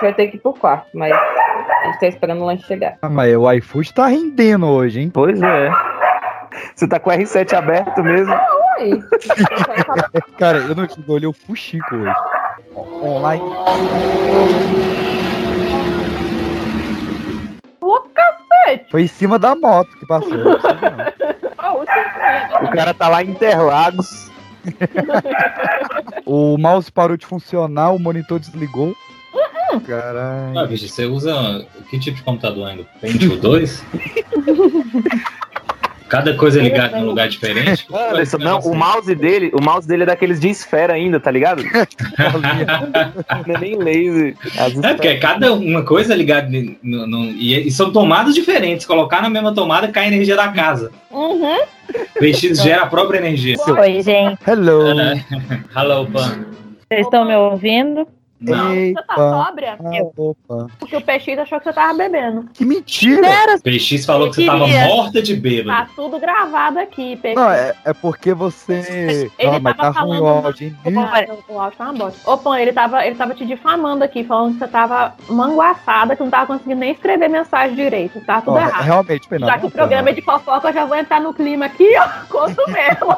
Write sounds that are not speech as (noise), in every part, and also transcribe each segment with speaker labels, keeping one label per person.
Speaker 1: gente vai ter que ir pro quarto, mas a gente tá esperando o lanche chegar.
Speaker 2: Ah, mas o iFood tá rendendo hoje, hein?
Speaker 3: Pois é. Você tá com o R7 aberto mesmo?
Speaker 1: Oi. (laughs)
Speaker 2: Cara, eu não tive olhei o Fuxico hoje. Online.
Speaker 1: Ô, cacete!
Speaker 2: Foi em cima da moto que passou. não sei não. (laughs)
Speaker 1: Ó, o último
Speaker 3: O cara tá lá em Interlagos. (laughs)
Speaker 2: O mouse parou de funcionar, o monitor desligou.
Speaker 4: Ah,
Speaker 2: Caralho.
Speaker 4: bicho, você usa que tipo de computador ainda? Pentium 2? (laughs) Cada coisa ligada em um lugar diferente?
Speaker 3: Anderson, não, o mouse dele, o mouse dele é daqueles de esfera ainda, tá ligado? (laughs) Não é nem laser. As
Speaker 4: É, porque é cada uma coisa ligada ni- no, no- e, e são tomadas diferentes. Colocar na mesma tomada cai a energia da casa.
Speaker 1: Uhum.
Speaker 4: O PX gera a própria energia.
Speaker 5: Oi, gente.
Speaker 2: Hello. (laughs)
Speaker 4: Hello, Pan.
Speaker 5: Vocês estão me ouvindo?
Speaker 4: Não.
Speaker 2: Ei,
Speaker 1: Você tá sóbria?
Speaker 2: Ah, opa.
Speaker 1: Porque o PX achou que você tava bebendo.
Speaker 2: Que mentira!
Speaker 5: Sério?
Speaker 4: PX falou que você tava morta de
Speaker 1: Tá
Speaker 4: bêbado.
Speaker 1: tudo gravado aqui, PX.
Speaker 2: Não, é, é porque você.
Speaker 1: Ele
Speaker 2: Não, mas tá
Speaker 1: tava
Speaker 2: ruim o
Speaker 1: falando-
Speaker 2: áudio, hein?
Speaker 1: O áudio tá uma bosta. Ô, Pão, ele tava, ele tava te difamando aqui, falando que você tava manguaçada, que não tava conseguindo nem escrever mensagem direito. Tá tudo
Speaker 2: Ó,
Speaker 1: errado.
Speaker 2: realmente, Penal.
Speaker 1: Já que o programa é de fofoca, eu já vou entrar no clima aqui, ó. Conto mesmo.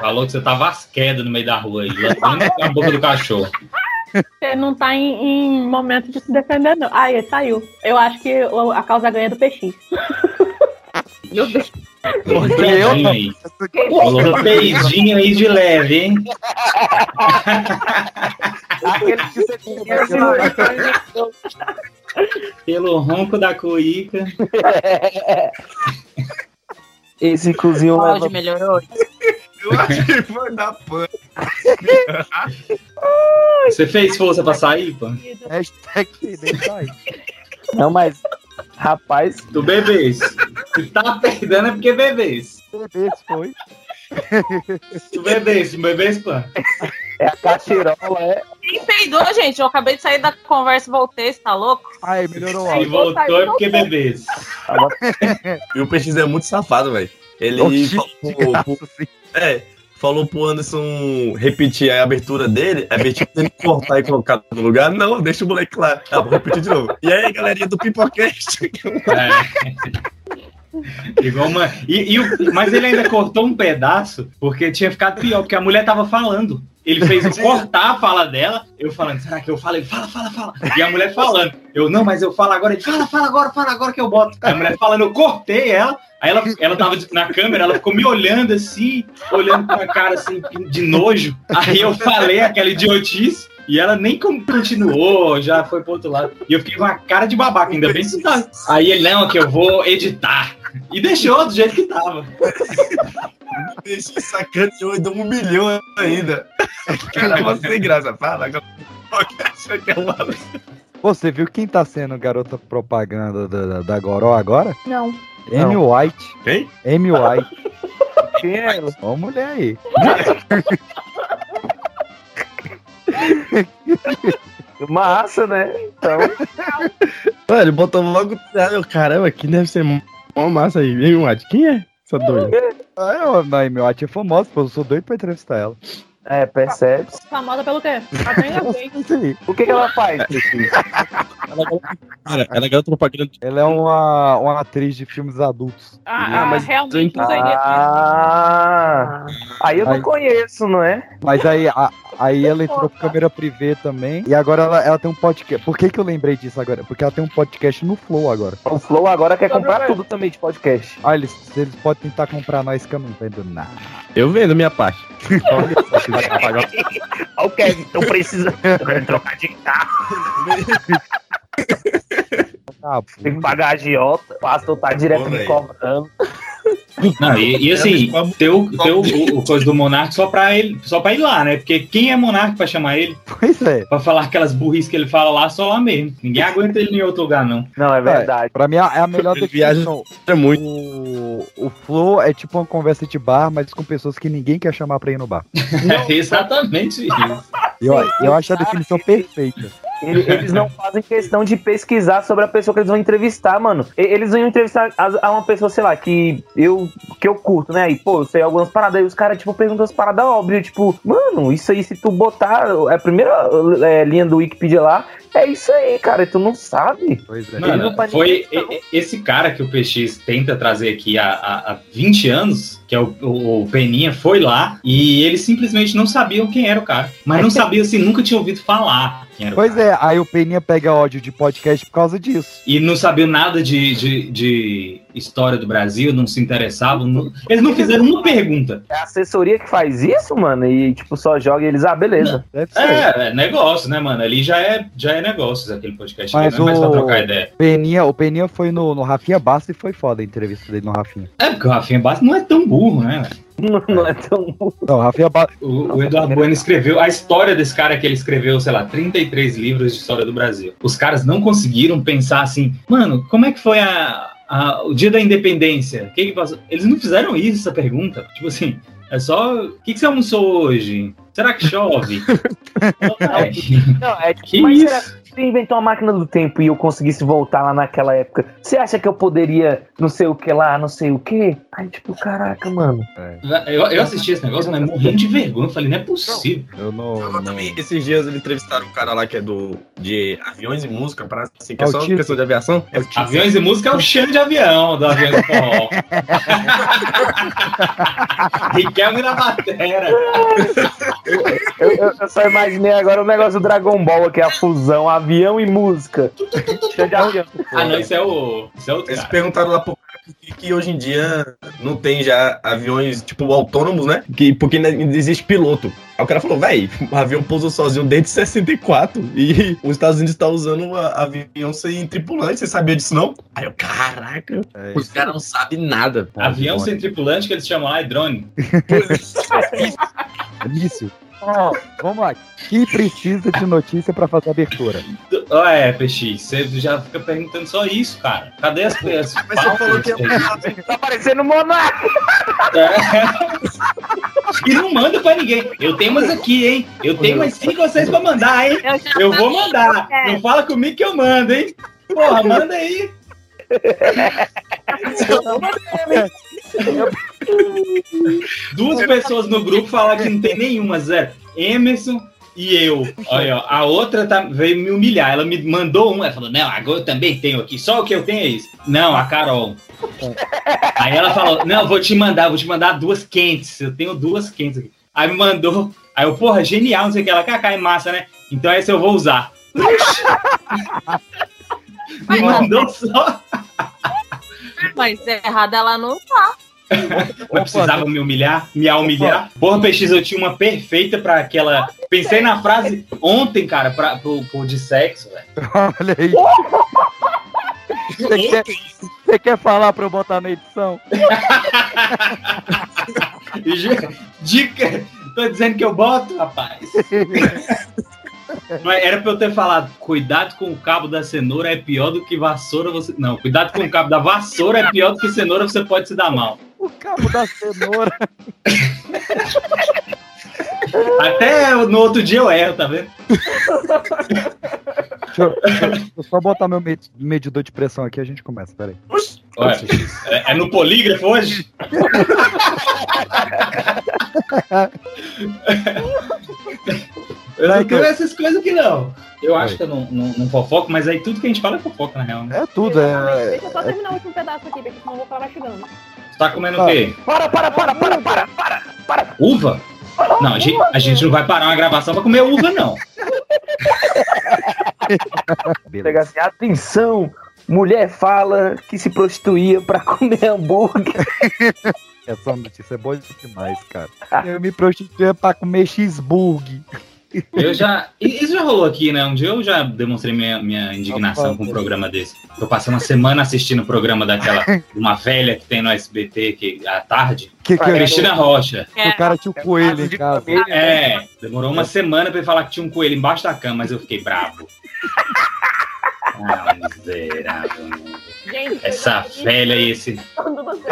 Speaker 4: Falou que você tava às quedas no meio da rua aí, lambrando a boca do cachorro. (laughs)
Speaker 1: Você não tá em, em momento de se defender, não. Ah, ele saiu. Eu acho que a causa ganha do PX. (laughs) Meu Deus.
Speaker 4: Peidinho aí. Falou peidinho aí de leve, hein?
Speaker 3: Aquele que você
Speaker 4: Pelo ronco da cuíca. (laughs)
Speaker 3: Esse cozinho
Speaker 5: O
Speaker 3: leva
Speaker 5: áudio melhorou?
Speaker 6: Eu acho que foi da pan.
Speaker 4: Você fez força pra sair, pô?
Speaker 2: Hashtag.
Speaker 3: Não, mas rapaz,
Speaker 4: Tu bebês. Se tá perdendo é porque bebês.
Speaker 2: Esse foi.
Speaker 4: Tu bebês, tu bebês, pô?
Speaker 3: é a cachirola, é.
Speaker 5: Quem peidou, gente? Eu acabei de sair da conversa e voltei, você tá louco?
Speaker 2: Aí, melhorou
Speaker 4: Se voltou é porque bebês.
Speaker 6: E o PX é muito safado, velho. Ele
Speaker 2: Oxi,
Speaker 6: falou,
Speaker 2: de
Speaker 6: pro-
Speaker 2: graça,
Speaker 6: pro-. É, falou pro Anderson repetir a abertura dele, a abertura dele cortar e colocar no lugar. Não, deixa o moleque lá. Ah, vou repetir de novo. E aí, galerinha do Pipocast?
Speaker 4: É. Igual uma. E, e o- Mas ele ainda cortou um pedaço porque tinha ficado pior, porque a mulher tava falando. Ele fez eu cortar a fala dela, eu falando, será que eu falo? Ele fala, fala, fala. E a mulher falando. Eu, não, mas eu falo agora. Ele fala, fala agora, fala agora que eu boto. A mulher falando, eu cortei ela. Aí ela, ela tava na câmera, ela ficou me olhando assim, olhando com a cara assim, de nojo. Aí eu falei aquela idiotice. E ela nem continuou, já foi pro outro lado. E eu fiquei com a cara de babaca, ainda bem que tá. Aí ele, não, que eu vou editar. E deixou do jeito que tava.
Speaker 6: Deixa sacaneou e deu um milhão ainda. Cara, você (laughs) sem graça. Fala agora. Que é uma...
Speaker 2: Você viu quem tá sendo garota propaganda da, da, da Goró agora?
Speaker 1: Não.
Speaker 2: Amy White.
Speaker 6: Quem?
Speaker 2: Amy White. (laughs)
Speaker 3: Quem é ela?
Speaker 2: Ó, a mulher aí. (laughs)
Speaker 3: Massa, né? Então,
Speaker 7: Mano, ele botou logo. Caramba, que deve ser mó massa aí. Hein, White? Quem é essa doida?
Speaker 2: Ah, eu, não, Amy White é famosa, pô. Eu sou doido pra entrevistar ela.
Speaker 3: é, percebe.
Speaker 1: Famosa pelo quê? (laughs)
Speaker 3: O que, que ela faz?
Speaker 7: Cara, ela é garota propaganda.
Speaker 2: Ela é uma, uma atriz de filmes adultos.
Speaker 1: Ah,
Speaker 7: Ah, mas
Speaker 1: realmente
Speaker 7: tu-
Speaker 1: não seria.
Speaker 3: Ah, aí eu não
Speaker 2: Aí.
Speaker 3: conheço, não é?
Speaker 2: Mas aí, a- aí ela entrou com câmera privê também. E agora ela, ela tem um podcast. Por que, que eu lembrei disso agora? Porque ela tem um podcast no Flow agora.
Speaker 3: O Flow agora quer
Speaker 1: Sobre
Speaker 3: comprar tudo também de podcast.
Speaker 2: Ah, eles, eles podem tentar comprar nós que eu não vendo nada.
Speaker 7: Eu vendo minha parte. (laughs)
Speaker 2: Olha
Speaker 3: o Kevin, tô precisando trocar de carro.
Speaker 2: Ah,
Speaker 3: Tem que pagar a agiota. O pastor tá direto me cobrando.
Speaker 4: Não, e, e assim, ter o, ter o, o- coisa do Monark só pra ele, só pra ir lá, né? Porque quem é Monark pra chamar ele?
Speaker 2: Pois é.
Speaker 4: Pra falar aquelas burrices que ele fala lá, só lá mesmo. Ninguém aguenta ele em outro lugar, não.
Speaker 3: Não, é verdade.
Speaker 2: Pra mim, é a melhor definição.
Speaker 7: É muito.
Speaker 2: O, o Flow é tipo uma conversa de bar, mas com pessoas que ninguém quer chamar pra ir no bar. (laughs)
Speaker 4: É exatamente isso.
Speaker 2: Eu, eu acho a definição perfeita.
Speaker 3: Ele- Eles não fazem questão de pesquisar sobre a pessoa que eles vão entrevistar, mano. E- Eles vão entrevistar a uma pessoa, sei lá, que eu, que eu curto, né? E, pô, eu sei algumas paradas. Aí os caras, tipo, perguntam as paradas óbvias. Tipo, mano, isso aí, se tu botar é a primeira é, linha do Wikipedia lá, É isso aí, cara. E tu não sabe?
Speaker 2: Pois é.
Speaker 4: Mano,
Speaker 3: não
Speaker 4: foi
Speaker 3: ninguém,
Speaker 4: e- e- esse cara que o PX tenta trazer aqui há, há, há 20 anos, que é o, o, o Peninha, foi lá e eles simplesmente não sabiam quem era o cara. Mas não sabiam, assim, nunca tinha ouvido falar
Speaker 2: Pois
Speaker 4: cara.
Speaker 2: é, aí o Peninha pega ódio de podcast por causa disso.
Speaker 4: E não sabiam nada de, de, de história do Brasil, não se interessavam. não- Eles não fizeram uma pergunta.
Speaker 3: É a assessoria que faz isso, mano, e tipo, só joga e eles, ah, beleza.
Speaker 4: É, é negócio, né, mano? Ali já é, já é negócios aquele podcast.
Speaker 2: Mas
Speaker 4: não é mais pra trocar ideia.
Speaker 2: Peninha, o Peninha foi no, no Rafinha Basta e foi foda a entrevista dele no Rafinha.
Speaker 4: É, porque o Rafinha Bastos não é tão burro, né? velho?
Speaker 3: Não, não é tão.
Speaker 2: Não, o Rafinha Basta.
Speaker 4: O, o Eduardo Bueno escreveu a história desse cara que ele escreveu, sei lá, 33 livros de história do Brasil. Os caras não conseguiram pensar assim, mano, como é que foi a, a- o dia da independência? O que, que passou? Eles não fizeram isso, essa pergunta. Tipo assim, é só. O que, que você almoçou hoje? Será que chove? (laughs) É,
Speaker 3: Não, é tipo,
Speaker 4: que
Speaker 3: mas
Speaker 4: isso?
Speaker 3: será inventou uma máquina do tempo e eu conseguisse voltar lá naquela época, você acha que eu poderia não sei o que lá, não sei o que? Aí, tipo, caraca, mano.
Speaker 4: Eu, eu assisti esse negócio, mas morrendo de vergonha. Eu falei, não é possível.
Speaker 2: Eu não. Não-
Speaker 6: também, esses dias eles entrevistaram um cara lá que é do de aviões e música, parece assim, que é
Speaker 2: É o
Speaker 6: só
Speaker 2: Tito.
Speaker 6: pessoa de aviação. É.
Speaker 4: Aviões e música é o chão de avião do avião do forró. (laughs) Riquelme na batera.
Speaker 3: Eu, eu- eu só imaginei agora o negócio do Dragon Ball, que é a fusão avião e música. Cheio de avião.
Speaker 4: Ah, não, isso é o. Isso é outro
Speaker 6: Eles
Speaker 4: cara.
Speaker 6: perguntaram lá por que, hoje em dia não tem já aviões, tipo, autônomos, né? Que, porque ainda existe piloto. Aí o cara falou, véi, o avião pousou sozinho desde 64 e os Estados Unidos estão usando a- avião sem tripulante. Você sabia disso, não? Aí eu, caraca,
Speaker 2: É,
Speaker 6: os caras não sabem nada.
Speaker 4: Avião sem tripulante que eles chamam lá é drone. (laughs)
Speaker 2: Início. Vamos lá. Quem precisa de notícia pra fazer a abertura?
Speaker 4: Ah, é, PX, você já fica perguntando só isso, cara. Cadê as peças? (laughs)
Speaker 6: Mas você falou que é
Speaker 3: Tá parecendo Monark.
Speaker 4: E não manda pra ninguém. Eu tenho umas aqui, hein? Eu tenho umas cinco ou seis pra mandar, hein?
Speaker 5: Eu
Speaker 4: Eu vou mandar.
Speaker 5: É.
Speaker 4: Não fala comigo que eu mando, hein? Porra, manda aí. (laughs) (laughs) Duas pessoas no grupo falaram que não tem nenhuma, zero. Emerson e eu. Olha, ó, a outra tá- veio me humilhar. Ela me mandou uma. Ela falou: Não, agora eu também tenho aqui. Só o que eu tenho é isso. Não, a Carol. (laughs) Aí ela falou: Não, vou te mandar, vou te mandar duas quentes. Eu tenho duas quentes aqui. Aí me mandou. Aí eu, porra, genial, não sei o que. Ela, cacá, é massa, né? Então essa eu vou usar. (laughs) me mandou só.
Speaker 5: Mas errada ela não tá.
Speaker 4: Mas precisava me humilhar, me humilhar. Porra, PX, eu tinha uma perfeita pra aquela. Pensei na frase ontem, cara, pra, pro, pro de sexo, velho. (laughs)
Speaker 2: Olha aí. Você quer, você quer falar pra eu botar na edição? (laughs)
Speaker 4: Dica! Tô dizendo que eu boto, rapaz. (laughs) Era pra eu ter falado, cuidado com o cabo da cenoura é pior do que vassoura você. Não, cuidado com o cabo da vassoura é pior do que cenoura, você pode se dar mal.
Speaker 2: O cabo da cenoura. (laughs)
Speaker 4: Até no outro dia eu erro, tá vendo?
Speaker 2: Deixa eu, deixa eu só botar meu med- medidor de pressão aqui e a gente começa, peraí.
Speaker 4: Olha, é, é no polígrafo hoje? (laughs) Eu não tenho essas coisas aqui, não. Eu acho que eu não, não, não fofoco, mas aí tudo que a gente fala é fofoca, na real. Né?
Speaker 2: É tudo, é.
Speaker 1: Deixa eu só terminar o último pedaço aqui, porque senão eu vou ficar mastigando.
Speaker 4: Tá comendo o quê?
Speaker 3: Para, para, para, para, para.
Speaker 4: Uva? Não, a gente, a gente não vai parar uma gravação pra comer uva, não. (laughs)
Speaker 3: Pega assim, atenção. Mulher fala que se prostituía pra comer hambúrguer. (laughs)
Speaker 2: Essa notícia é boa demais, cara. Eu me prostituía pra comer cheeseburger.
Speaker 4: Eu já. Isso já rolou aqui, né? Um dia eu já demonstrei minha, minha indignação com um programa desse. Eu passei uma semana assistindo o programa daquela. (laughs) Uma velha que tem no SBT que, à tarde.
Speaker 2: Que que eu-
Speaker 4: Cristina Rocha.
Speaker 5: É,
Speaker 2: O cara tinha um coelho em casa.
Speaker 4: É, demorou uma semana pra ele falar que tinha um coelho embaixo da cama, mas eu fiquei bravo. (laughs) Ah, miserável.
Speaker 1: Gente,
Speaker 4: Essa velha e esse.
Speaker 1: Quando você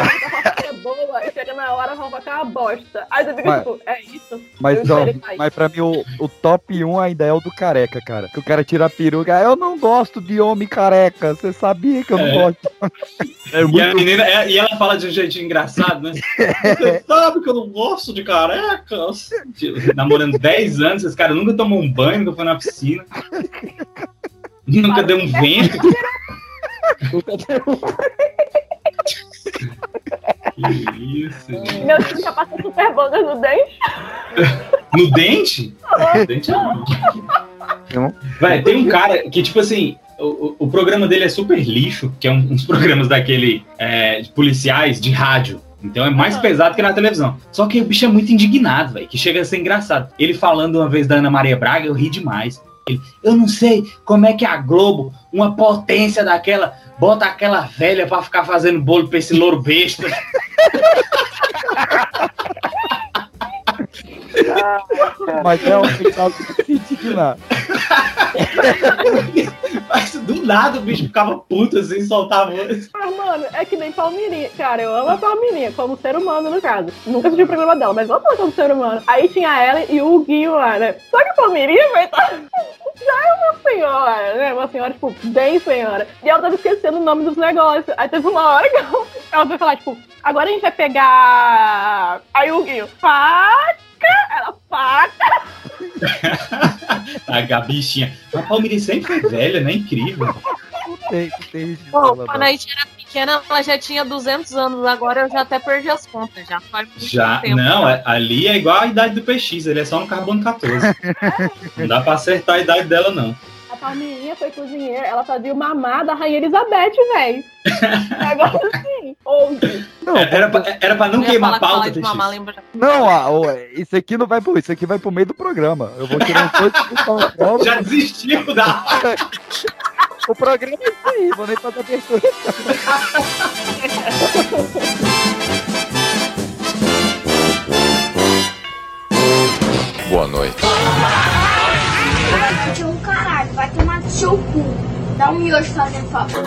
Speaker 1: cebola e chega na hora, vão ficar uma bosta. Aí você fica
Speaker 2: Mas-
Speaker 1: tipo, é isso?
Speaker 2: Mas, ó, mas pra mim o, o top 1 ainda é o do careca, cara. Que o cara tira a peruca. Eu não gosto de homem careca. Você sabia que eu não
Speaker 4: É.
Speaker 2: gosto.
Speaker 6: É
Speaker 4: E a
Speaker 6: muito
Speaker 4: menina, é- e ela fala de um jeitinho engraçado, né? (laughs) Você sabe que eu não gosto de carecas. Tipo, Namorando 10 anos, esses caras nunca tomam um banho, nunca foi na piscina. Nunca deu um vento. Que isso, gente.
Speaker 1: Meu tio já passou super banda no dente.
Speaker 4: No dente? No dente não. Vai, tem um cara que, tipo assim, o, o- programa dele é super lixo, que é um, uns programas daquele é, de policiais de rádio. Então é mais pesado que na televisão. Só que o bicho é muito indignado, velho, que chega a ser engraçado. Ele falando uma vez da Ana Maria Braga, eu ri demais. Eu não sei como é que a Globo, uma potência daquela, bota aquela velha pra ficar fazendo bolo pra esse louro besta.
Speaker 2: Mas é um de se indignar. (laughs)
Speaker 4: Mas do nada o bicho ficava puto assim, soltava.
Speaker 1: Mas, mano, é que nem Palmirinha. Cara, eu amo a Palmirinha como ser humano, no caso. Nunca assisti o programa dela, mas amo ela como ser humano. Aí tinha ela e o Guinho lá, né? Só que a Palmirinha, velho, tá... já é uma senhora, né? Uma senhora, tipo, bem senhora. E ela tava esquecendo o nome dos negócios. Aí teve uma hora que ela, (laughs) foi falar, tipo, agora a gente vai pegar. Aí o Guinho, faca! Ela, faca! (laughs)
Speaker 4: A bichinha. A Palmeiras sempre foi velha, né? Incrível.
Speaker 2: Tem, tem isso.
Speaker 5: Bom, quando a gente era pequena, ela já tinha 200 anos, agora eu já até perdi as contas, já faz muito
Speaker 4: Já,
Speaker 5: tempo.
Speaker 4: não, é- ali é igual a idade do PX, ele é só no carbono 14. (laughs) Não dá pra acertar a idade dela, não.
Speaker 1: A Palmirinha foi cozinheira, ela fazia o mamar da Rainha Elizabeth, velho. (laughs) Negócio assim. Ouve.
Speaker 2: Não,
Speaker 4: Era pra, era pra não queimar a
Speaker 5: que
Speaker 4: pauta,
Speaker 5: de mamar lembra.
Speaker 2: não ah, isso aqui não vai pro. Isso aqui vai pro meio do programa. Eu vou tirar um da (laughs) prova.
Speaker 4: Já desistiu da. (laughs)
Speaker 2: O programa é isso aí, vou nem fazer abertura.
Speaker 8: Boa noite.
Speaker 9: Um caralho, vai tomar no seu cu. Dá um miojo fazendo favor.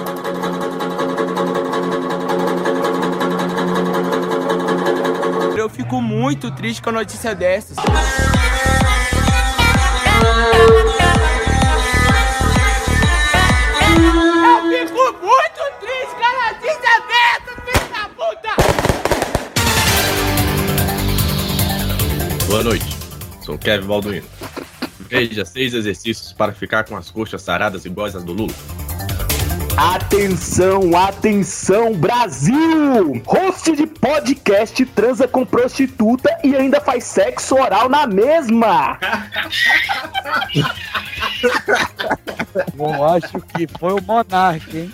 Speaker 10: Eu fico muito triste com a notícia dessas. Eu fico muito triste com a notícia dessas, filho da puta!
Speaker 6: Boa noite. Sou Kevin Balduino. Veja seis exercícios para ficar com as coxas saradas iguais às do Lula.
Speaker 3: Atenção, atenção, Brasil! Host de podcast transa com prostituta e ainda faz sexo oral na mesma!
Speaker 2: Bom, acho que foi o Monark, hein?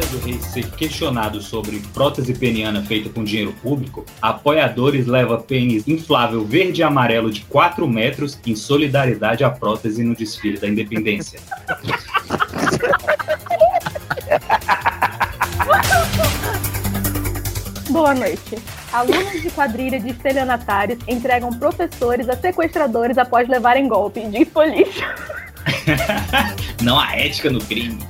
Speaker 4: Após Sérgio Reis ser questionado sobre prótese peniana feita com dinheiro público, apoiadores levam pênis inflável verde e amarelo de 4 metros em solidariedade à prótese no desfile da independência.
Speaker 1: Boa noite. Alunos de quadrilha de estelionatários entregam professores a sequestradores após levarem golpe. Diz polícia. (laughs)
Speaker 4: Não há ética no crime. (laughs)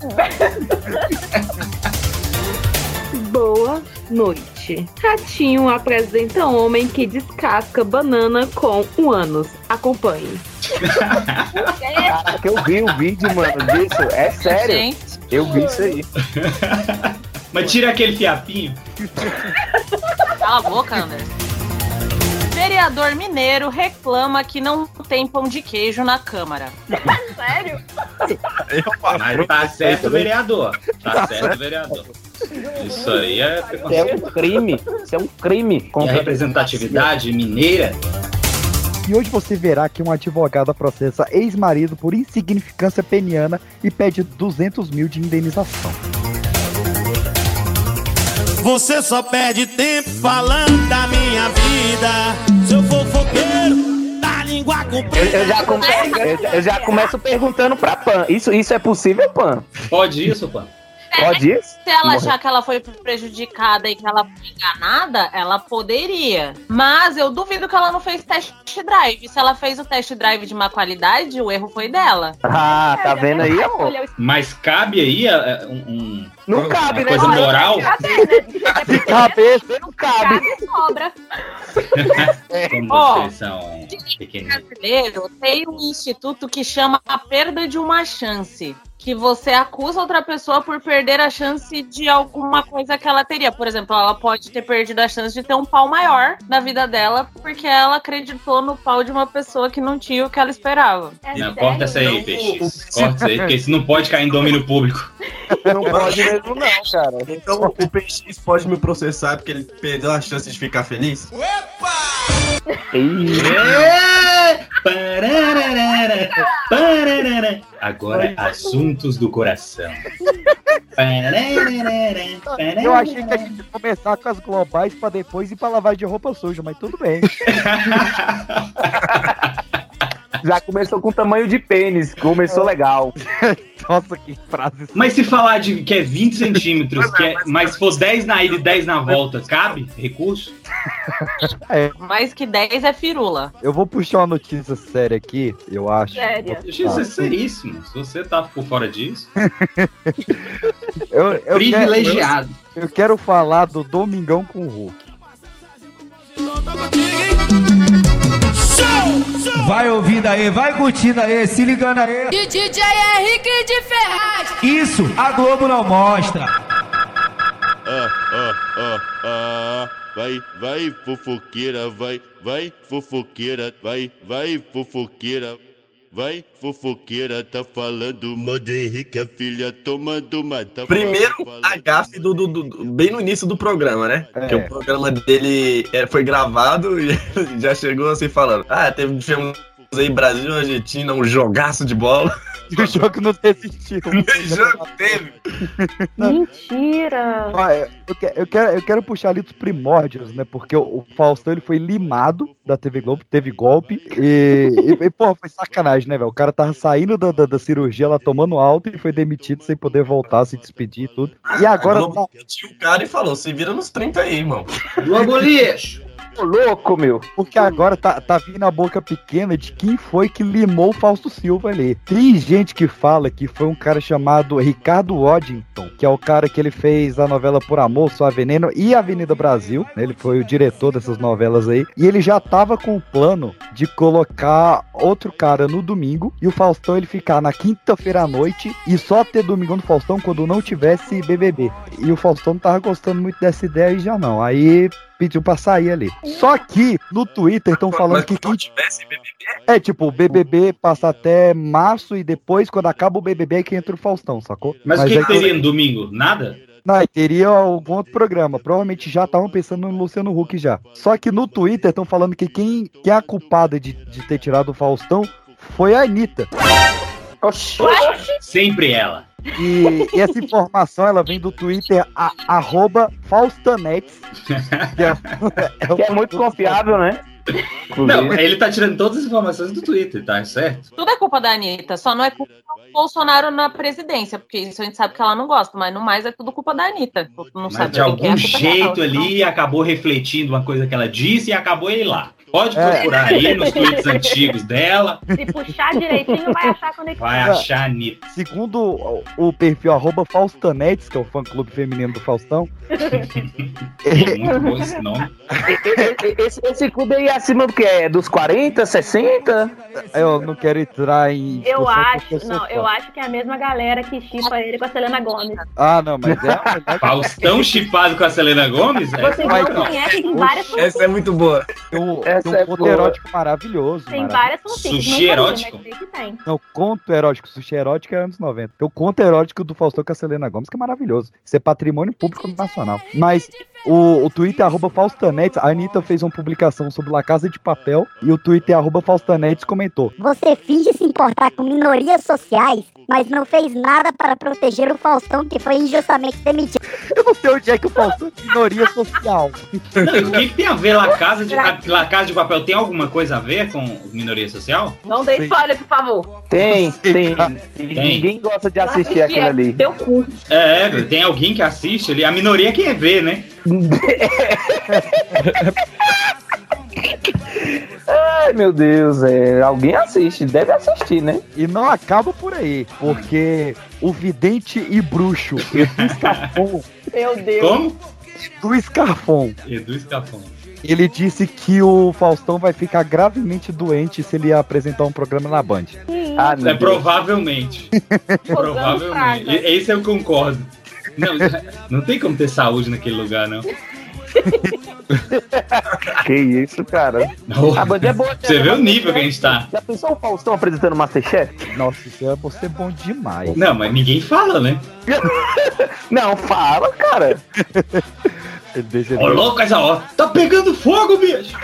Speaker 11: Boa noite. Ratinho apresenta homem que descasca banana com um ânus. Acompanhe.
Speaker 3: Caraca, eu vi o vídeo, mano, disso. É sério.
Speaker 5: Gente,
Speaker 3: Eu vi isso aí. (laughs)
Speaker 4: Mas tira aquele fiapinho.
Speaker 5: cala a boca, Anderson. Vereador mineiro reclama que não tem pão de queijo na Câmara. (laughs)
Speaker 1: Sério?
Speaker 4: Mas tá certo, vereador. Tá certo, vereador. Isso aí é,
Speaker 3: Isso é um crime. Isso é um crime. contra
Speaker 4: a representatividade mineira.
Speaker 2: E hoje você verá que uma advogada processa ex-marido por insignificância peniana e pede 200 mil de indenização.
Speaker 10: Você só perde tempo falando da minha vida. Seu fofoqueiro, da língua
Speaker 3: Eu,
Speaker 10: comprida.
Speaker 3: eu já come- eu- eu já começo perguntando pra Pan. Isso, isso é possível, Pan?
Speaker 4: Pode isso, pô?
Speaker 3: Pode isso?
Speaker 5: Se ela achar que ela foi prejudicada e que ela foi enganada, ela poderia. Mas eu duvido que ela não fez test drive. Se ela fez o test drive de má qualidade, o erro foi dela.
Speaker 3: Ah, tá vendo aí, amor?
Speaker 4: Mas cabe aí é, um, um-
Speaker 3: Não cabe, né?
Speaker 4: coisa moral?
Speaker 2: De cabeça,
Speaker 3: Não cabe.
Speaker 1: cabe sobra. (laughs)
Speaker 4: Como
Speaker 5: Ó.
Speaker 4: vocês são pequeninos.
Speaker 5: brasileiro tem um instituto que chama a perda de uma chance. Que você acusa outra pessoa por perder a chance de alguma coisa que ela teria. Por exemplo, ela pode ter perdido a chance de ter um pau maior na vida dela porque ela acreditou no pau de uma pessoa que não tinha o que ela esperava.
Speaker 1: É
Speaker 4: Não, corta essa aí, PX. Corta isso aí, porque isso não pode cair em domínio público.
Speaker 3: Não pode mesmo, não, cara.
Speaker 6: Então o PX pode me processar porque ele perdeu a chance de ficar feliz?
Speaker 4: Pararara, pararara. Agora, assuntos do coração. (laughs)
Speaker 2: Eu achei que a gente ia começar com as globais pra depois ir pra lavar de roupa suja, mas tudo bem. (laughs)
Speaker 3: Já começou com tamanho de pênis. Começou legal.
Speaker 2: Nossa, que frase.
Speaker 4: Mas se falar de que é 20 centímetros, que é, mas se for 10 na ida e 10 na volta, cabe recurso?
Speaker 5: Mais que 10 é firula.
Speaker 2: Eu vou puxar uma notícia séria aqui, eu acho.
Speaker 1: Séria.
Speaker 4: Isso é seríssimo. Se você tá por fora disso,
Speaker 2: Eu, eu
Speaker 4: privilegiado.
Speaker 2: Quero, eu quero falar do Domingão com o Hulk.
Speaker 10: Vai ouvindo aí, vai curtindo aí, se ligando aí.
Speaker 9: E DJ Henrique de Ferraz.
Speaker 10: Isso, a Globo não mostra.
Speaker 8: ah, ah, ah, ah. Vai, vai, fofoqueira, vai, vai, fofoqueira, vai, vai, fofoqueira. Vai, fofoqueira, tá falando mal do Henrique, a filha tomando uma. Tá
Speaker 6: Primeiro,
Speaker 8: falando-
Speaker 6: a gafe do, do- do- bem no início do programa, né?
Speaker 2: É.
Speaker 6: Que o programa dele é, foi gravado e (laughs) já chegou assim falando: Ah, teve tivemos aí Brasil e Argentina, um jogaço de bola.
Speaker 2: E (laughs) o jogo não desistiu.
Speaker 6: Nem (laughs) jogo teve.
Speaker 1: Mentira!
Speaker 2: Ah, eu, eu que- eu quero, eu quero puxar ali dos primórdios, né? Porque o, o Faustão ele foi limado da TV Globo, teve golpe. E, e, e, pô, foi sacanagem, né, velho? O cara tava saindo da, da, da cirurgia lá tomando alto e foi demitido sem poder voltar, se despedir e tudo. E agora
Speaker 6: A Globo
Speaker 2: tá
Speaker 6: tinha o cara e falou: Se vira nos 30 aí, irmão.
Speaker 4: Globo lixo.
Speaker 3: Ô, louco, meu.
Speaker 2: Porque agora tá, tá vindo a boca pequena de quem foi que limou o Fausto Silva ali. Tem gente que fala que foi um cara chamado Ricardo Waddington, que é o cara que ele fez a novela Por Amor, Só Veneno e Avenida Brasil. né? Ele foi o diretor dessas novelas aí. E ele já tava com o plano de colocar outro cara no domingo e o Faustão ele ficar na quinta-feira à noite e só ter Domingão do Faustão quando não tivesse BBB. E o Faustão não tava gostando muito dessa ideia e já não. Aí pediu pra sair ali. Só que no Twitter estão falando
Speaker 6: Mas
Speaker 2: que
Speaker 6: se não
Speaker 2: quem
Speaker 6: tivesse BBB,
Speaker 2: é, tipo, o BBB passa até março e depois, quando acaba o BBB, é que entra o Faustão, sacou?
Speaker 4: Mas, o que,
Speaker 2: é
Speaker 4: que teria no domingo? Nada?
Speaker 2: Não, teria algum outro programa. Provavelmente já estavam pensando no Luciano Huck já. Só que no Twitter estão falando que quem, quem é a culpada de, de ter tirado o Faustão foi a Anitta.
Speaker 3: Oxi.
Speaker 4: Sempre ela.
Speaker 2: E, e essa informação, ela vem do Twitter, a, arroba Faustanetes. Que é, é o-
Speaker 3: Que é muito confiável, né?
Speaker 4: Não, ele tá tirando todas as informações do Twitter, tá certo?
Speaker 5: Tudo é culpa da Anitta, só não é culpa do Bolsonaro na presidência, porque isso a gente sabe que ela não gosta, mas no mais é tudo culpa da Anitta. Não
Speaker 4: Mas
Speaker 5: sabe
Speaker 4: de
Speaker 5: é,
Speaker 4: algum
Speaker 5: é
Speaker 4: jeito
Speaker 5: dela.
Speaker 4: ali acabou refletindo uma coisa que ela disse e acabou ele lá. Pode
Speaker 2: É.
Speaker 4: procurar aí nos tweets antigos dela,
Speaker 1: Se puxar direitinho, vai achar conexão.
Speaker 4: vai achar a Anitta.
Speaker 2: segundo o, perfil arroba Faustanetes, que é o fã-clube feminino do Faustão, (laughs)
Speaker 4: É muito bom esse nome.
Speaker 3: Esse, esse clube aí é acima do que? É dos 40, 60?
Speaker 2: eu não quero entrar em.
Speaker 1: Eu acho, não,
Speaker 2: fã.
Speaker 1: eu acho que é a mesma galera que chipa ele com a Selena Gomes.
Speaker 2: Ah, não, mas é (laughs)
Speaker 4: Faustão chipado com a Selena Gomes? É.
Speaker 1: Vocês não
Speaker 2: não.
Speaker 1: conhecem, tem várias
Speaker 6: essa é muito boa.
Speaker 2: Tem um,
Speaker 3: Essa
Speaker 2: tem um
Speaker 3: é
Speaker 2: conto
Speaker 3: boa.
Speaker 2: erótico maravilhoso.
Speaker 1: Tem várias fanfics.
Speaker 4: Sushi erótico?
Speaker 1: tem.
Speaker 2: Não, conto erótico. Sushi erótico é anos 90. Tem o conto erótico do Faustão com a Selena Gomes, que é maravilhoso. Isso é patrimônio público nacional. Mas o, o Twitter é arroba Faustanetes, a Anitta fez uma publicação sobre La Casa de Papel e o Twitter é arroba Faustanetes comentou.
Speaker 12: Você finge se importar com minorias sociais, mas não fez nada para proteger o Faustão, que foi injustamente demitido.
Speaker 2: Eu não sei onde é que o Faustão é minoria social.
Speaker 4: O que, que tem a ver La Casa de, a La Casa de Papel? Tem alguma coisa a ver com minoria social?
Speaker 1: Não dê spoiler, por favor.
Speaker 3: Tem, tem. Ninguém gosta de assistir aquilo ali.
Speaker 1: Teu cu.
Speaker 4: É, tem alguém que assiste ali. A minoria quem vê, né?
Speaker 3: Ai, meu Deus, é, alguém assiste, deve assistir, né?
Speaker 2: E não acaba por aí, porque o vidente e bruxo Edu Scarfon,
Speaker 1: Meu Deus.
Speaker 4: Como?
Speaker 2: Edu Scarfon,
Speaker 4: Edu Escafon.
Speaker 2: ele disse que o Faustão vai ficar gravemente doente se ele apresentar um programa na Band.
Speaker 3: Ah,
Speaker 4: É
Speaker 3: Deus.
Speaker 4: provavelmente. Provavelmente. E- Esse eu concordo. Não, não tem como ter saúde naquele lugar, não. (laughs)
Speaker 3: Que isso, cara. A Band é boa.
Speaker 4: Você vê o nível que a gente tá.
Speaker 3: Já pensou o Faustão apresentando Masterchef?
Speaker 2: Nossa, isso é você bom demais.
Speaker 4: Não, mas ninguém fala, né? (laughs)
Speaker 3: Não, fala, cara.
Speaker 2: Deixa
Speaker 4: Ô, louco, essa hora. Tá pegando fogo, bicho!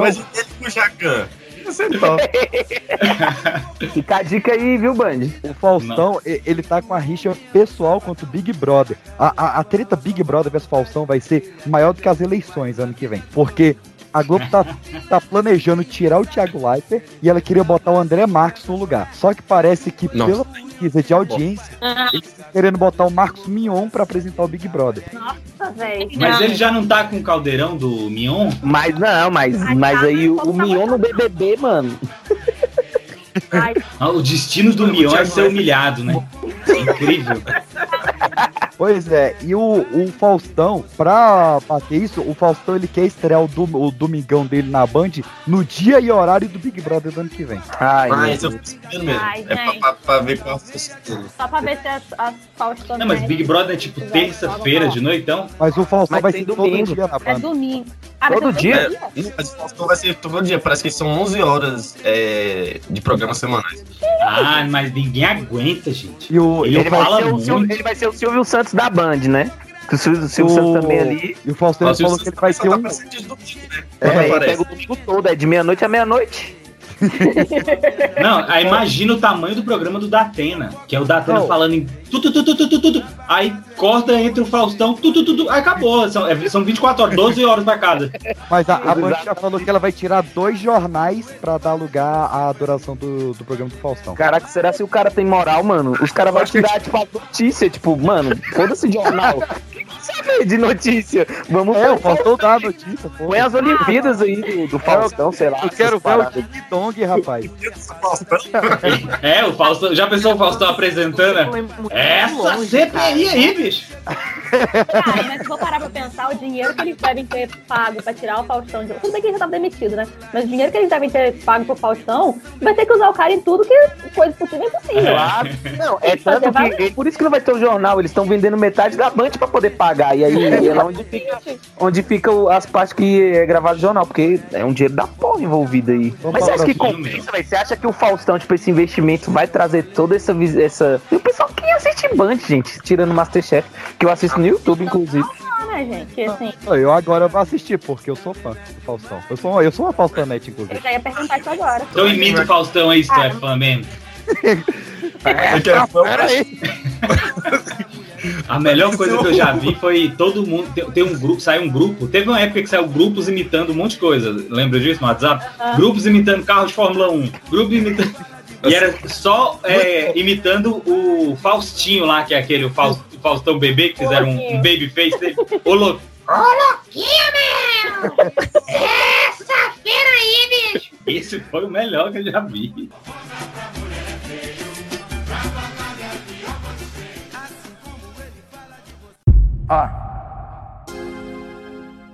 Speaker 6: Mas ele com o Jacan. Top. (laughs)
Speaker 3: Fica a dica aí, viu, Band?
Speaker 2: O Faustão, e- ele tá com a rixa pessoal contra o Big Brother. A, a, a treta Big Brother vs Faustão vai ser maior do que as eleições ano que vem. Porque a Globo tá, tá planejando tirar o Thiago Leifert e ela queria botar o André Marques no lugar. Só que parece que,
Speaker 6: Nossa.
Speaker 2: pela pesquisa de audiência,
Speaker 5: Ah,
Speaker 2: eles estão querendo botar o Marcos Mion pra apresentar o Big Brother.
Speaker 1: Nossa, velho.
Speaker 4: Mas ele já não tá com o caldeirão do Mion?
Speaker 3: Mas não, mas, mas aí o, o Mion no BBB, mano.
Speaker 1: Ai,
Speaker 4: O destino do Mion é ser humilhado, né? (laughs) Incrível.
Speaker 2: Pois é, e o, o Faustão, pra bater isso, o Faustão ele quer estrear o, dom- o domingão dele na Band no dia e horário do Big Brother do ano que vem.
Speaker 3: Ai,
Speaker 6: Ah, isso eu
Speaker 3: Deus.
Speaker 6: fico sabendo mesmo.
Speaker 1: Ai,
Speaker 6: é pra, pra, pra ver qual dele.
Speaker 1: só pra ver se as, as Faustão
Speaker 4: Não, mas Big Brother é tipo terça-feira de noitão?
Speaker 2: Mas o Faustão
Speaker 3: Mas
Speaker 2: vai ser todo
Speaker 3: domingo.
Speaker 2: dia na
Speaker 1: É
Speaker 2: Band.
Speaker 1: domingo. Ah,
Speaker 3: Todo
Speaker 1: é
Speaker 3: dia?
Speaker 6: Não, mas o Faustão vai ser todo dia. Parece que são 11 horas é, de programas semanais.
Speaker 4: Ah, mas ninguém aguenta, gente.
Speaker 2: E o,
Speaker 4: Ele
Speaker 3: Ele vai,
Speaker 4: fala
Speaker 3: ser o ele vai ser o Silvio Santos da Band, né? Que o Silvio, o Silvio
Speaker 2: O-
Speaker 3: Santos também ali.
Speaker 2: E o
Speaker 6: Nossa,
Speaker 2: falou que ele vai ter
Speaker 6: tá
Speaker 2: um.
Speaker 6: aparecendo de domingo, né?
Speaker 3: É, ele pega o domingo todo, é de meia-noite a meia-noite. (laughs)
Speaker 4: Não, aí imagina o tamanho do programa do Datena, que é o Datena
Speaker 2: Não.
Speaker 4: falando em tudo, tudo, tudo, tudo, tudo. Aí corta entre o Faustão, tudo, tudo, aí acabou. São, é- são 24 horas, 12 horas pra cada.
Speaker 2: Mas a, a já falou que ela vai tirar dois jornais pra dar lugar à duração do, do programa do Faustão.
Speaker 3: Caraca, será se o cara tem moral, mano? Os caras vão tirar, tipo, a notícia, tipo, mano, foda-se jornal. Saber de notícia? Vamos
Speaker 2: É, o Faustão dá a notícia, pô.
Speaker 3: Põe as Olimpíadas aí do, do Faustão, sei lá.
Speaker 2: Eu quero ver o. Dong, rapaz. (laughs)
Speaker 4: É, o Faustão, já pensou o Faustão apresentando? né? Essa CPI aí, bicho.
Speaker 1: Cara, mas se for parar pra pensar, o dinheiro que eles devem ter pago pra tirar o Faustão de. Tudo bem que ele já tava demitido, né? Mas o dinheiro que eles devem ter pago pro Faustão vai ter que usar o cara em tudo que coisa possível é impossível.
Speaker 3: Claro. Não, é
Speaker 1: que
Speaker 3: tanto que. é Por isso que não vai ter o jornal. Eles estão vendendo metade da Band pra poder pagar. E aí é lá onde fica, onde fica o- as partes que é gravado no jornal. Porque é um dinheiro da porra envolvido aí.
Speaker 2: Vamos
Speaker 3: Mas você acha que compensa, velho? Você acha que o Faustão, tipo, esse investimento vai trazer toda essa. essa... E o pessoal que assiste Band, gente, tirando Masterchef, que eu assisto no YouTube, inclusive.
Speaker 1: Né, gente? Assim,
Speaker 2: Eu agora vou assistir, porque eu sou fã do Faustão. Eu sou, eu sou uma Faustonete, inclusive.
Speaker 1: eu já ia perguntar isso agora.
Speaker 4: Então imita o Faustão aí, se tu é fã mesmo.
Speaker 6: Fã?
Speaker 2: Pera aí.
Speaker 4: A melhor coisa que eu já vi foi todo mundo. Tem, tem um grupo, saiu um grupo. Teve uma época que saiu grupos imitando um monte de coisa. Lembra disso no WhatsApp? Grupos imitando carro de Fórmula 1. Grupo imitando. E era só é, imitando o Faustinho lá, que é aquele o Faust- o Faustão bebê, que fizeram um, um baby face dele. Ô, louco.
Speaker 9: Essa feira aí, bicho!
Speaker 4: Esse foi o melhor que eu já vi.
Speaker 13: Ah.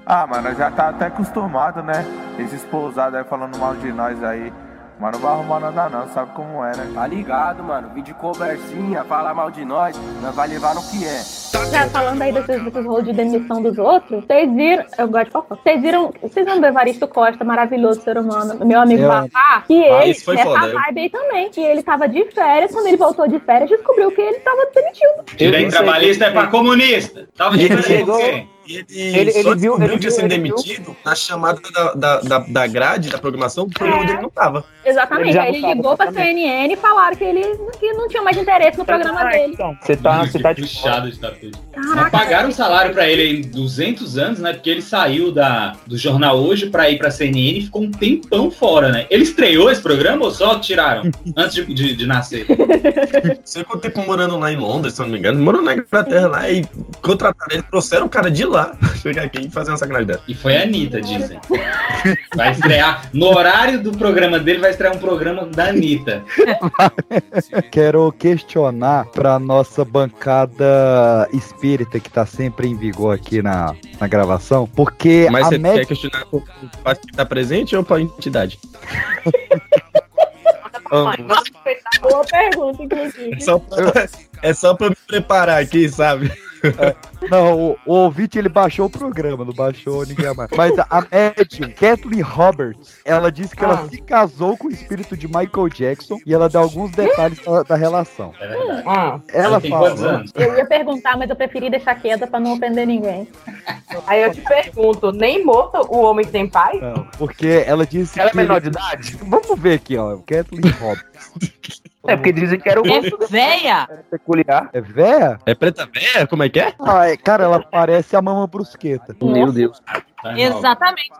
Speaker 13: Ah, mano, já tá até acostumado, né? Esses pousados aí falando mal de nós aí. Mas não vai arrumar nada não, sabe como é, né?
Speaker 14: Tá ligado, mano. Vídeo conversinha, falar mal de nós, nós vai levar no que é.
Speaker 1: Já falando aí desses, desses rolos de demissão dos outros, vocês viram. Eu gosto de fofoca. Vocês viram. Vocês viram do Evaristo Costa, maravilhoso ser humano, meu amigo
Speaker 2: Eu-
Speaker 1: Vavá, que
Speaker 6: Ah,
Speaker 1: ele
Speaker 6: isso foi
Speaker 1: é
Speaker 6: foda,
Speaker 1: a
Speaker 6: eu-
Speaker 1: vibe aí também. Que ele tava de férias, quando ele voltou de férias, descobriu que ele tava demitido.
Speaker 4: Direito trabalhista é pra comunista. Tava
Speaker 3: Ele
Speaker 4: esperando
Speaker 3: chegou-
Speaker 4: o quê?
Speaker 6: E ele,
Speaker 3: Ele- ele viu- ele viu-
Speaker 6: ser
Speaker 3: ele viu.
Speaker 6: demitido na chamada da, da, da, da grade, da programação, o programa
Speaker 1: É.
Speaker 6: dele não tava.
Speaker 1: Exatamente.
Speaker 3: Ele
Speaker 1: aí ele ligou pra. CNN e falaram que ele que não tinha mais interesse no programa dele.
Speaker 3: Então, você tá, você tá de
Speaker 4: Puxado de tapete. Mas
Speaker 1: Caraca,
Speaker 4: pagaram o salário pra ele em 200 anos, né? Porque ele saiu da, do jornal hoje pra ir pra CNN e ficou um tempão fora, né? Ele estreou esse programa ou só tiraram antes de, de, de nascer? (laughs)
Speaker 6: Você ficou tempo morando lá em Londres, se eu não me engano, morando na Inglaterra lá e contrataram ele, trouxeram o cara de lá chegar aqui e fazer uma sacanagem dessa.
Speaker 4: E foi a Anitta, dizem. Vai estrear. No horário do programa dele, vai estrear um programa da Anitta. (laughs)
Speaker 2: Quero questionar pra nossa bancada espírita que tá sempre em vigor aqui na, na gravação, porque
Speaker 6: Mas
Speaker 2: a
Speaker 6: você
Speaker 2: média...
Speaker 6: quer questionar o que tá presente ou pra entidade? (laughs)
Speaker 1: Boa pergunta, inclusive.
Speaker 6: É só pra, é só pra me preparar aqui, sabe?
Speaker 2: Não, o, o ouvinte ele baixou o programa, não baixou ninguém mais. Mas a, médium, Kathleen Roberts, ela disse que ela
Speaker 1: Ah.
Speaker 2: se casou com o espírito de Michael Jackson e ela dá alguns detalhes da, da relação.
Speaker 4: É verdade.
Speaker 11: Ah,
Speaker 2: Ela fala.
Speaker 4: anos?
Speaker 1: Eu ia perguntar, mas eu preferi deixar quieta pra não ofender ninguém.
Speaker 11: aí eu te pergunto, nem morto o homem tem pai?
Speaker 2: Não, porque ela disse
Speaker 3: Ela é
Speaker 2: que.
Speaker 3: menor de idade?
Speaker 2: Vamos ver aqui, ó. Kathleen Roberts. (laughs)
Speaker 3: É porque dizem que era o
Speaker 5: É véia!
Speaker 3: peculiar.
Speaker 2: É véia?
Speaker 6: É preta véia? Como é que é?
Speaker 2: Ah, é- cara, ela parece a Mama Brusqueta.
Speaker 3: Meu Deus.
Speaker 5: Exatamente.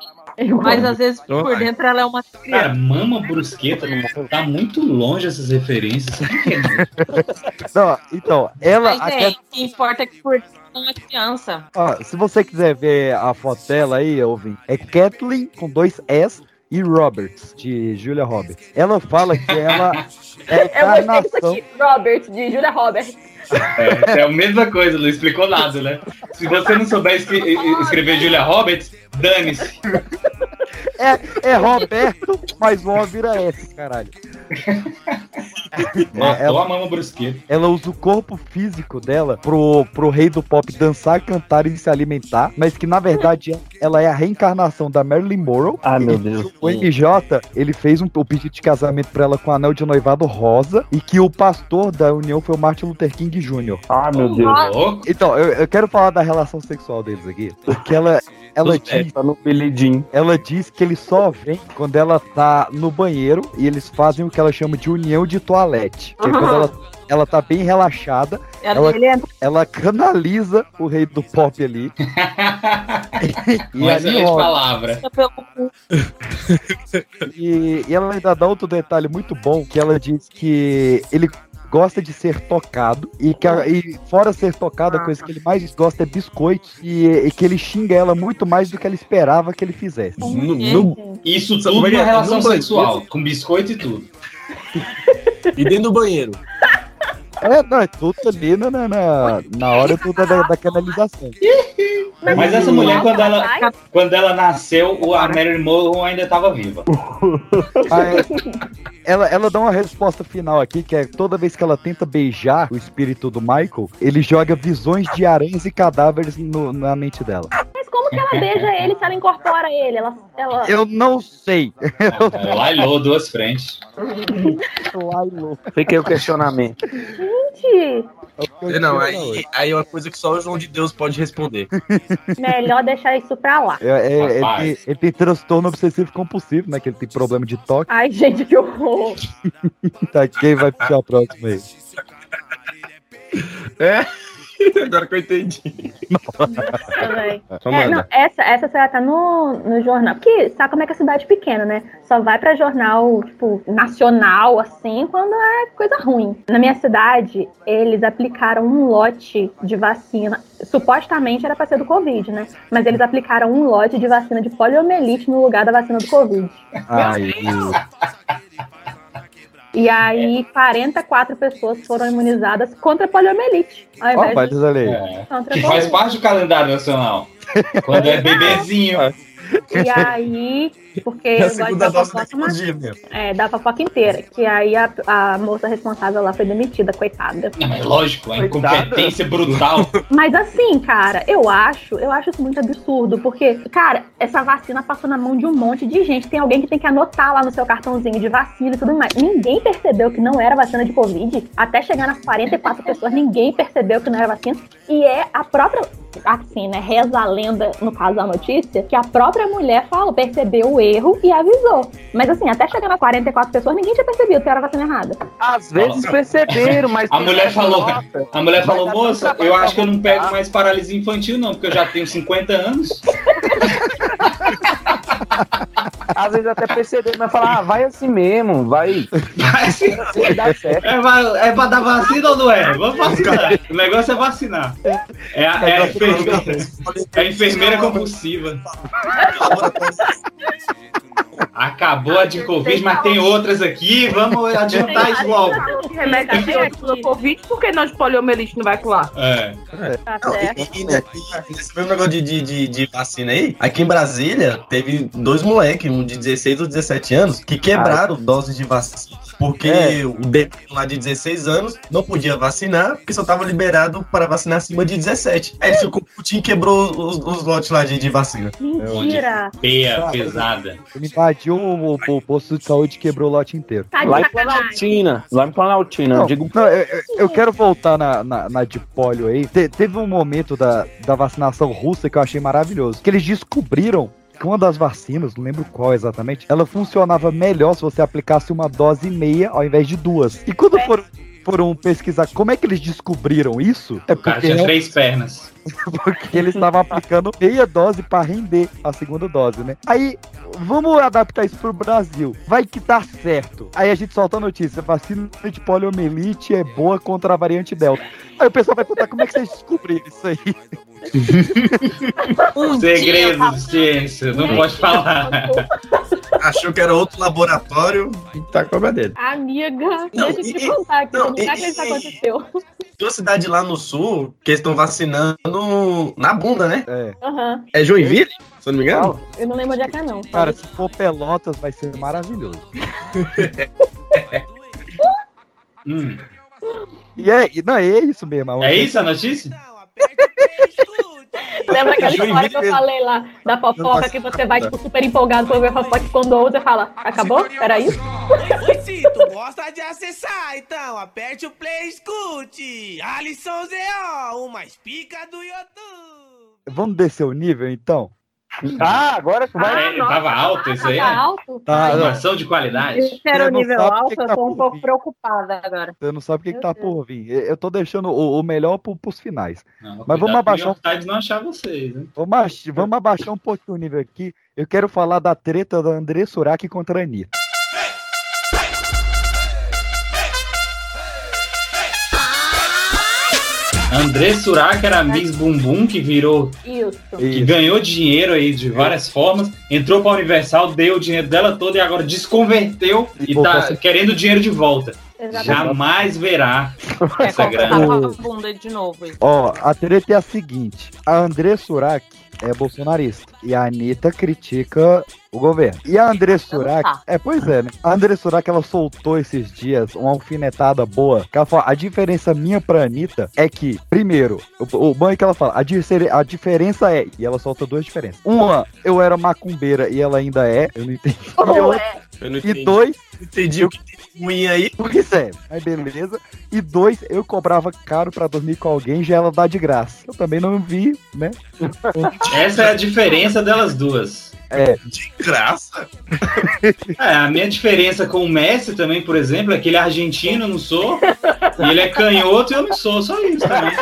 Speaker 5: Mas às vezes por dentro ela é uma
Speaker 4: Cara,
Speaker 5: criança.
Speaker 4: mama brusqueta, tá muito longe essas referências. (laughs)
Speaker 2: Não, então, ela.
Speaker 5: Mas
Speaker 2: a
Speaker 5: é, que importa é que por dentro é uma criança.
Speaker 2: ó, se você quiser ver a foto dela aí, ouvinte, é Kathleen com dois S e Roberts, de Julia Roberts. Ela fala que ela (laughs) é
Speaker 1: Eu disso
Speaker 2: encarnação.
Speaker 1: aqui. Robert, de Julia Roberts.
Speaker 4: É, é a mesma coisa, não explicou nada, né? Se você não souber escre- escrever Julia Roberts, dane-se.
Speaker 2: É, é Roberto, mas o O vira S, caralho.
Speaker 4: Matou
Speaker 2: ela-
Speaker 4: a mama brusqueta.
Speaker 2: Ela usa o corpo físico dela pro, pro rei do pop dançar, cantar e se alimentar, mas que na verdade ela é a reencarnação da Marilyn Monroe.
Speaker 3: Ah, meu Deus.
Speaker 2: O MJ, ele fez um, o pedido de casamento pra ela com um anel de noivado rosa e que o pastor da união foi o Martin Luther King Jr.
Speaker 3: Ah, meu Deus.
Speaker 2: Então, eu, eu quero falar da relação sexual deles aqui, porque ela, ela,
Speaker 3: É,
Speaker 2: diz,
Speaker 3: tá no Billy
Speaker 2: ela diz que ele só vem quando ela tá no banheiro e eles fazem o que ela chama de união de toalete. Que é quando ela, ela tá bem relaxada,
Speaker 5: Ela,
Speaker 2: Ela-
Speaker 5: é
Speaker 2: ela canaliza o rei do pop ali. (laughs) e,
Speaker 4: Uma
Speaker 2: ali
Speaker 4: excelente
Speaker 2: rola.
Speaker 4: palavra.
Speaker 2: E, e ela ainda dá outro detalhe muito bom, que ela diz que ele gosta de ser tocado e que a- e fora ser tocado, a coisa que ele mais gosta é biscoitos e, e que ele xinga ela muito mais do que ela esperava que ele fizesse.
Speaker 6: No, no-
Speaker 4: Isso tudo
Speaker 6: é
Speaker 4: na relação
Speaker 6: banheiro.
Speaker 4: sexual, com biscoito e tudo. (laughs)
Speaker 6: e dentro do banheiro.
Speaker 2: É, não, é tudo ali na, na, na, hora tudo da, da canalização. (laughs)
Speaker 4: Mas essa mulher, quando ela, quando ela nasceu, o- a Marilyn Monroe ainda estava viva. (laughs)
Speaker 2: Mas ela, ela dá uma resposta final aqui, que é toda vez que ela tenta beijar o espírito do Michael, ele joga visões de aranhas e cadáveres no- na mente dela.
Speaker 1: Como que ela beija ele se ela incorpora ele? Ela, ela...
Speaker 2: Eu não sei.
Speaker 4: Lailou duas frentes.
Speaker 3: Fiquei o questionamento.
Speaker 1: Gente,
Speaker 6: Não, aí, aí é uma coisa que só o João de Deus pode responder.
Speaker 1: melhor deixar isso pra lá.
Speaker 2: É, é, ele,
Speaker 4: Rapaz.
Speaker 2: tem, ele tem transtorno obsessivo compulsivo, né? Que ele tem problema de toque.
Speaker 1: Ai, gente, que horror. (laughs)
Speaker 2: Tá, quem vai puxar a próxima aí?
Speaker 6: É? (laughs) Agora que eu entendi.
Speaker 1: Também.
Speaker 6: Só
Speaker 1: É, não, essa, essa você tá no, no jornal. Porque sabe como é que é cidade pequena, né? Só vai pra jornal, tipo, nacional, assim, quando é coisa ruim. Na minha cidade, eles aplicaram um lote de vacina. Supostamente era pra ser do Covid, né? Mas eles aplicaram um lote de vacina de poliomielite no lugar da vacina do Covid.
Speaker 2: Ai,
Speaker 1: E aí, 44 pessoas foram imunizadas contra a poliomielite. Ao invés de.
Speaker 4: É, que faz parte do calendário nacional. Quando é bebezinho. (laughs)
Speaker 1: E (laughs) aí, porque
Speaker 6: É a
Speaker 1: eu gosto da fofoca,
Speaker 6: um
Speaker 1: mas, é, da fofoca inteira. Que aí a, a moça responsável lá foi demitida, coitada.
Speaker 4: Não, mas lógico, a incompetência brutal. (laughs)
Speaker 1: Mas assim, cara, eu acho, eu acho isso muito absurdo, porque, cara, essa vacina passou na mão de um monte de gente. Tem alguém que tem que anotar lá no seu cartãozinho de vacina e tudo mais. Ninguém percebeu que não era vacina de Covid. Até chegar nas 44 pessoas, ninguém percebeu que não era vacina. E é a própria, assim, né, reza a lenda, no caso da notícia, que a própria mulher falou, percebeu o erro e avisou. Mas assim, até chegar nas 44 pessoas, ninguém tinha percebido que era vacina errada.
Speaker 3: Às vezes perceberam, mas.
Speaker 4: A mulher falou,
Speaker 3: Nossa.
Speaker 4: a mulher falou, moça, eu acho que eu não pego mais paralisia infantil, não, porque eu já tenho 50 anos. (laughs)
Speaker 3: às vezes até perceber, mas falar, ah, vai assim mesmo, vai.
Speaker 4: Vai assim.
Speaker 3: Dar certo.
Speaker 4: É, va- é pra dar vacina ou não é? Vamos vacinar. O negócio é vacinar. É a, é a enfermeira, é a enfermeira compulsiva. (laughs) Acabou a de Covid, mas tem outras aqui. Vamos adiantar isso logo.
Speaker 11: Remédio é do Covid, por que não de poliomielite não vai colar?
Speaker 4: É.
Speaker 11: Tá
Speaker 6: Não,
Speaker 11: certo.
Speaker 6: e, né, e nesse mesmo negócio de, de, de, de vacina aí, aqui em Brasília, teve dois moleques, um de 16 ou 17 anos, que quebraram doses de vacina. Porque
Speaker 3: É.
Speaker 6: o bebê lá de 16 anos não podia vacinar, porque só tava liberado para vacinar acima de 17. Aí ele ficou putinho e quebrou os, os lotes lá de, de vacina.
Speaker 1: Mentira.
Speaker 4: Peia, pesada.
Speaker 2: Invadiu o, o- o posto de saúde e quebrou o lote inteiro.
Speaker 1: Tá
Speaker 3: Lá em. Planaltina, lá em Planaltina,
Speaker 2: Não,
Speaker 3: eu digo
Speaker 2: não, eu, eu- quero voltar na, na, na de polio aí. Te- teve um momento da, da vacinação russa que eu achei maravilhoso. Que eles descobriram que uma das vacinas, não lembro qual exatamente, ela funcionava melhor se você aplicasse uma dose e meia ao invés de duas. E quando foram, foram pesquisar como é que eles descobriram isso, é
Speaker 4: O cara
Speaker 2: porque,
Speaker 4: tinha três pernas. (laughs)
Speaker 2: porque eles estavam aplicando meia dose para render a segunda dose, né? Aí, vamos adaptar isso pro Brasil. Vai que tá certo. Aí a gente solta a notícia: vacina de poliomielite é boa contra a variante Delta. Aí o pessoal vai perguntar como é que vocês descobriram isso aí. (laughs)
Speaker 4: Segredo de ciência, não pode falar.
Speaker 6: Achou que era outro laboratório e tá com a dele.
Speaker 1: Amiga,
Speaker 6: Não,
Speaker 1: deixa eu te
Speaker 6: e-
Speaker 1: contar aqui.
Speaker 6: não,
Speaker 1: não
Speaker 6: e-
Speaker 1: que isso aconteceu.
Speaker 6: Tem uma cidade lá no sul que eles estão vacinando na bunda, né?
Speaker 2: É.
Speaker 1: Aham.
Speaker 6: É Joinville? Se eu não me engano?
Speaker 1: Eu não lembro onde é que é, não.
Speaker 2: Cara, se for Pelotas, vai ser maravilhoso. (laughs)
Speaker 4: Hum.
Speaker 2: E é, não, é isso mesmo.
Speaker 4: É isso a notícia? (laughs)
Speaker 1: Lembra aquela história que eu falei lá da fofoca que você vai, tipo, super empolgado pra ver a fofoca e quando ouve você fala, acabou? Era isso?
Speaker 10: Se tu gosta de acessar, então aperte o play e escute. Alisson ZO, uma espica do YouTube.
Speaker 2: Vamos descer o nível, então?
Speaker 3: Ah, agora que vai.
Speaker 4: É, tava alto isso aí?
Speaker 1: Tá alto?
Speaker 2: Tá,
Speaker 4: Informação de qualidade.
Speaker 5: Esse era o nível alto,
Speaker 2: que que
Speaker 5: eu
Speaker 2: tá
Speaker 5: tô um pouco
Speaker 2: vir.
Speaker 5: preocupada agora.
Speaker 2: Você não sabe o que, que tá por vir. Eu tô deixando o, o melhor pro, pros finais.
Speaker 4: Não,
Speaker 2: Mas vamos
Speaker 4: cuidado
Speaker 2: abaixar
Speaker 4: Times não achar vocês, hein?
Speaker 2: Vamos, vamos abaixar um pouquinho o nível aqui. Eu quero falar da treta da André Surak contra a Anitta.
Speaker 4: André Surak era a Miss Bumbum que virou,
Speaker 1: Isso.
Speaker 4: que
Speaker 2: Isso.
Speaker 4: ganhou dinheiro aí de várias formas, entrou pra Universal, deu o dinheiro dela todo e agora desconverteu
Speaker 2: E
Speaker 4: e tá
Speaker 2: ser-
Speaker 4: querendo o dinheiro de volta.
Speaker 1: Exatamente.
Speaker 4: Jamais verá
Speaker 5: É
Speaker 4: essa grana.
Speaker 5: a bunda de novo. isso.
Speaker 2: Ó, a treta é a seguinte: a André Surak é bolsonarista e a Anitta critica o governo. E a André Surak, é, pois é, né? A André Surak, ela soltou esses dias uma alfinetada boa. Que ela fala, a diferença minha pra Anitta é que, primeiro, o, o bom é que ela fala, a, difer- a diferença é, e ela solta duas diferenças. Uma, eu era macumbeira e ela ainda é, eu não entendi. E,
Speaker 1: é?
Speaker 6: Eu não
Speaker 2: e
Speaker 6: entendi.
Speaker 2: dois,
Speaker 6: entendi o que tem ruim aí.
Speaker 2: Pois é, mas beleza. E dois, eu cobrava caro pra dormir com alguém, já ela dá de graça. Eu também não vi, né? (laughs)
Speaker 4: Essa é a diferença delas duas.
Speaker 2: É,
Speaker 6: De graça. (laughs)
Speaker 4: É, a minha diferença com o Messi também, por exemplo, é que ele é argentino, eu não sou. E ele é canhoto e eu não sou, só isso também.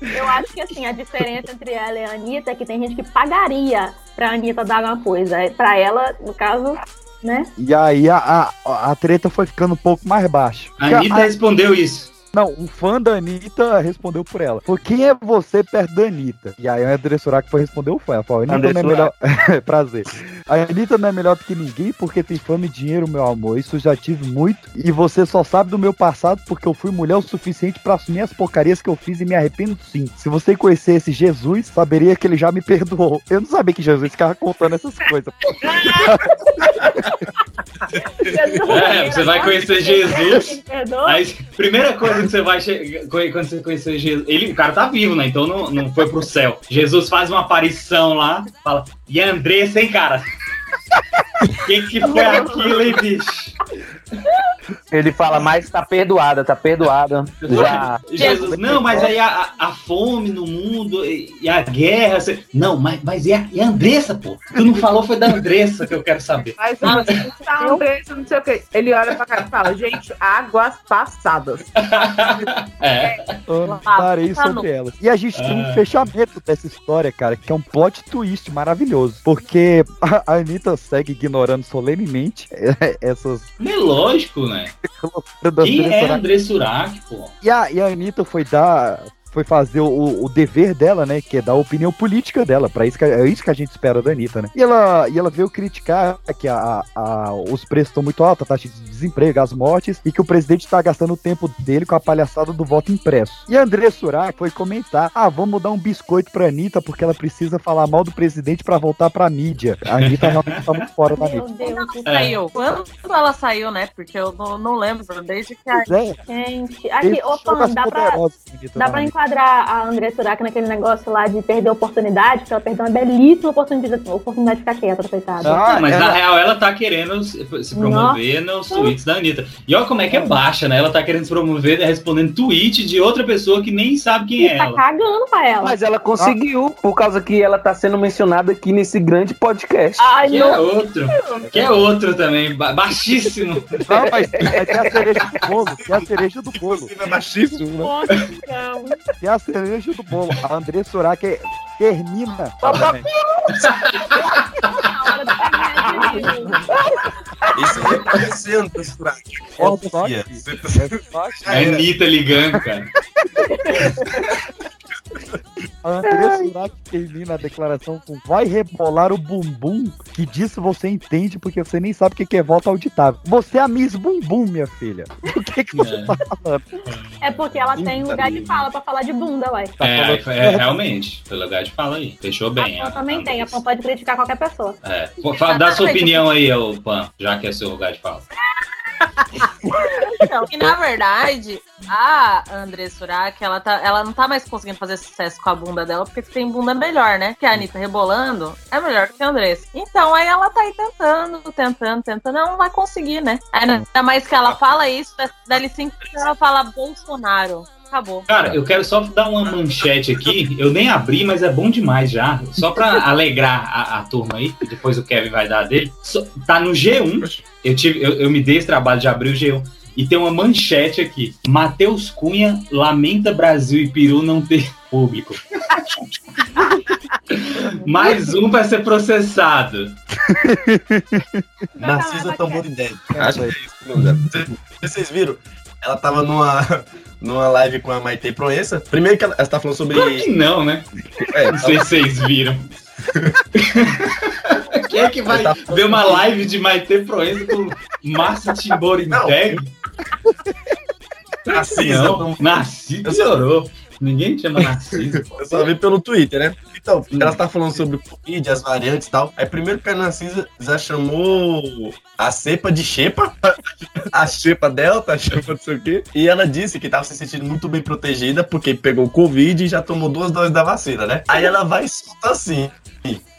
Speaker 1: Eu acho que assim, a diferença entre ela e a Anitta é que tem gente que pagaria pra Anitta dar uma coisa. Pra ela, no caso, né?
Speaker 2: e aí a, a, a treta foi ficando um pouco mais baixa.
Speaker 4: A Anitta respondeu isso.
Speaker 2: Não, um fã da Anitta respondeu por ela. Por quem é você perto da Anitta? E aí a André Surak foi responder o fã. Ela falou, Anitta
Speaker 3: André
Speaker 2: não é melhor. (laughs) Prazer. A Anitta não é melhor do que ninguém porque tem fama e dinheiro, meu amor. Isso eu já tive muito. E você só sabe do meu passado porque eu fui mulher o suficiente pra assumir as porcarias que eu fiz e me arrependo sim. Se você conhecesse Jesus, saberia que ele já me perdoou. Eu não sabia que Jesus ficava contando essas coisas. (laughs) (laughs)
Speaker 4: É, você vai conhecer Jesus. Aí, primeira coisa que você vai. Quando você conhecer Jesus. Ele, o cara tá vivo, né? Então não, não foi pro céu. Jesus faz uma aparição lá, fala. E Andressa, hein, cara? O (laughs) que, que foi aquilo, hein, bicho?
Speaker 3: Ele fala, mas tá perdoada, tá perdoada. Já.
Speaker 4: Jesus, não, mas aí a, a- fome no mundo e, e a guerra. você- Não, mas, mas e, a, e a Andressa, pô? Tu não falou, foi da Andressa que eu quero saber.
Speaker 11: Mas você tá Andressa, não sei o que. Ele olha pra cara e fala, gente, águas passadas. (laughs)
Speaker 4: É.
Speaker 2: Eu Parei
Speaker 11: tá
Speaker 2: sobre elas. E a gente tem um
Speaker 4: Ah.
Speaker 2: fechamento dessa história, cara, que é um plot twist maravilhoso. Porque a Anitta segue ignorando solenemente (laughs) essas.
Speaker 4: É lógico, né? Quem é. André Surak, pô?
Speaker 2: E a, e a Anitta foi dar. Foi fazer o, o dever dela, né? Que é dar a opinião política dela. Para isso que, é isso que a gente espera da Anitta, né? E ela, e ela veio criticar que a, a- os preços estão muito altos, a taxa de desemprego, as mortes, e que o presidente tá gastando o tempo dele com a palhaçada do voto impresso. E a André Surak foi comentar: ah, vamos dar um biscoito pra Anitta, porque ela precisa falar mal do presidente para voltar pra mídia. A Anitta realmente tá muito fora da mídia.
Speaker 5: Quando saiu? Quando ela saiu, né? Porque eu não, não lembro, desde que a.
Speaker 2: É.
Speaker 1: Gente, aqui,
Speaker 2: é
Speaker 1: dá pra, dá pra
Speaker 2: também.
Speaker 1: Enquadrar a André Surak naquele negócio lá de perder a oportunidade, porque ela perdeu uma belíssima oportunidade, oportunidade de ficar quieta, coitada.
Speaker 4: Não, mas na real ela tá querendo se promover nos tweets da Anitta. E olha como é que é baixa, né? Ela tá querendo se promover respondendo tweet de outra pessoa que nem sabe quem é
Speaker 1: tá
Speaker 4: ela.
Speaker 1: cagando pra ela.
Speaker 3: Mas ela conseguiu, por causa que ela tá sendo mencionada aqui nesse grande podcast.
Speaker 1: Ai,
Speaker 4: Que é outro. Que é outro também, ba- baixíssimo.
Speaker 2: Não, mas mas tem a cereja do bolo, tem a cereja do bolo.
Speaker 6: É baixíssimo, né?
Speaker 2: Tem a cereja do bolo. A André Surak é- termina.
Speaker 6: Isso André Surak.
Speaker 2: Ó, só
Speaker 6: Fia.
Speaker 4: A Anitta ligando, cara. (laughs)
Speaker 2: A André Surak termina a declaração com vai rebolar o bumbum, que disso você entende porque você nem sabe o que que é volta auditável. Você é a Miss Bumbum, minha filha. O que que você
Speaker 4: É.
Speaker 2: tá falando?
Speaker 1: É porque ela tem lugar de fala pra falar de bunda, ué.
Speaker 4: É, é, realmente, pelo lugar de fala aí. Fechou bem.
Speaker 1: Ela
Speaker 4: a-
Speaker 1: também tem, a Pan pode criticar qualquer pessoa.
Speaker 4: É. Dá sua opinião aí, ô Pan, já que é seu lugar de fala.
Speaker 5: Então, e na verdade, a André Surak, ela, tá, ela não tá mais conseguindo fazer sucesso com a bunda dela, porque tem bunda melhor, né? Que a Anitta rebolando é melhor que a Andressa. Então, aí ela tá aí tentando, tentando, tentando, não vai conseguir, né? Ainda mais que ela fala isso, dali cinco ela fala Bolsonaro. Acabou.
Speaker 4: Cara, eu quero só dar uma manchete aqui. Eu nem abri, mas é bom demais já. Só pra alegrar a, a turma aí. que Depois o Kevin vai dar dele. Só- tá no G1. Eu, tive, eu, eu me dei esse trabalho de abrir o G1. E tem uma manchete aqui. Matheus Cunha lamenta Brasil e Peru não ter público. (laughs) Mais um vai ser processado.
Speaker 6: Narcisa Tambor Ideia. Acho que é isso Vocês viram? Ela tava numa, (laughs) numa live com a Maite Proença. Primeiro que ela, ela tá falando sobre.
Speaker 4: Claro que não, né?
Speaker 6: É,
Speaker 4: Não sei se vocês viram. (laughs) Quem é que vai ver uma live de Maite Proença com Márcia Timborinteg?
Speaker 6: Narcisa.
Speaker 4: Não, Narciso piorou. Ninguém chama Narciso.
Speaker 6: Eu só vi pelo Twitter, né? Então, ela tá falando sobre o Covid, as variantes e tal. Aí primeiro que a Narcisa já chamou a cepa de xepa, (laughs) a xepa delta, a xepa não sei o quê. E ela disse que tava se sentindo muito bem protegida porque pegou o Covid e já tomou duas doses da vacina, né? Aí ela vai e solta assim.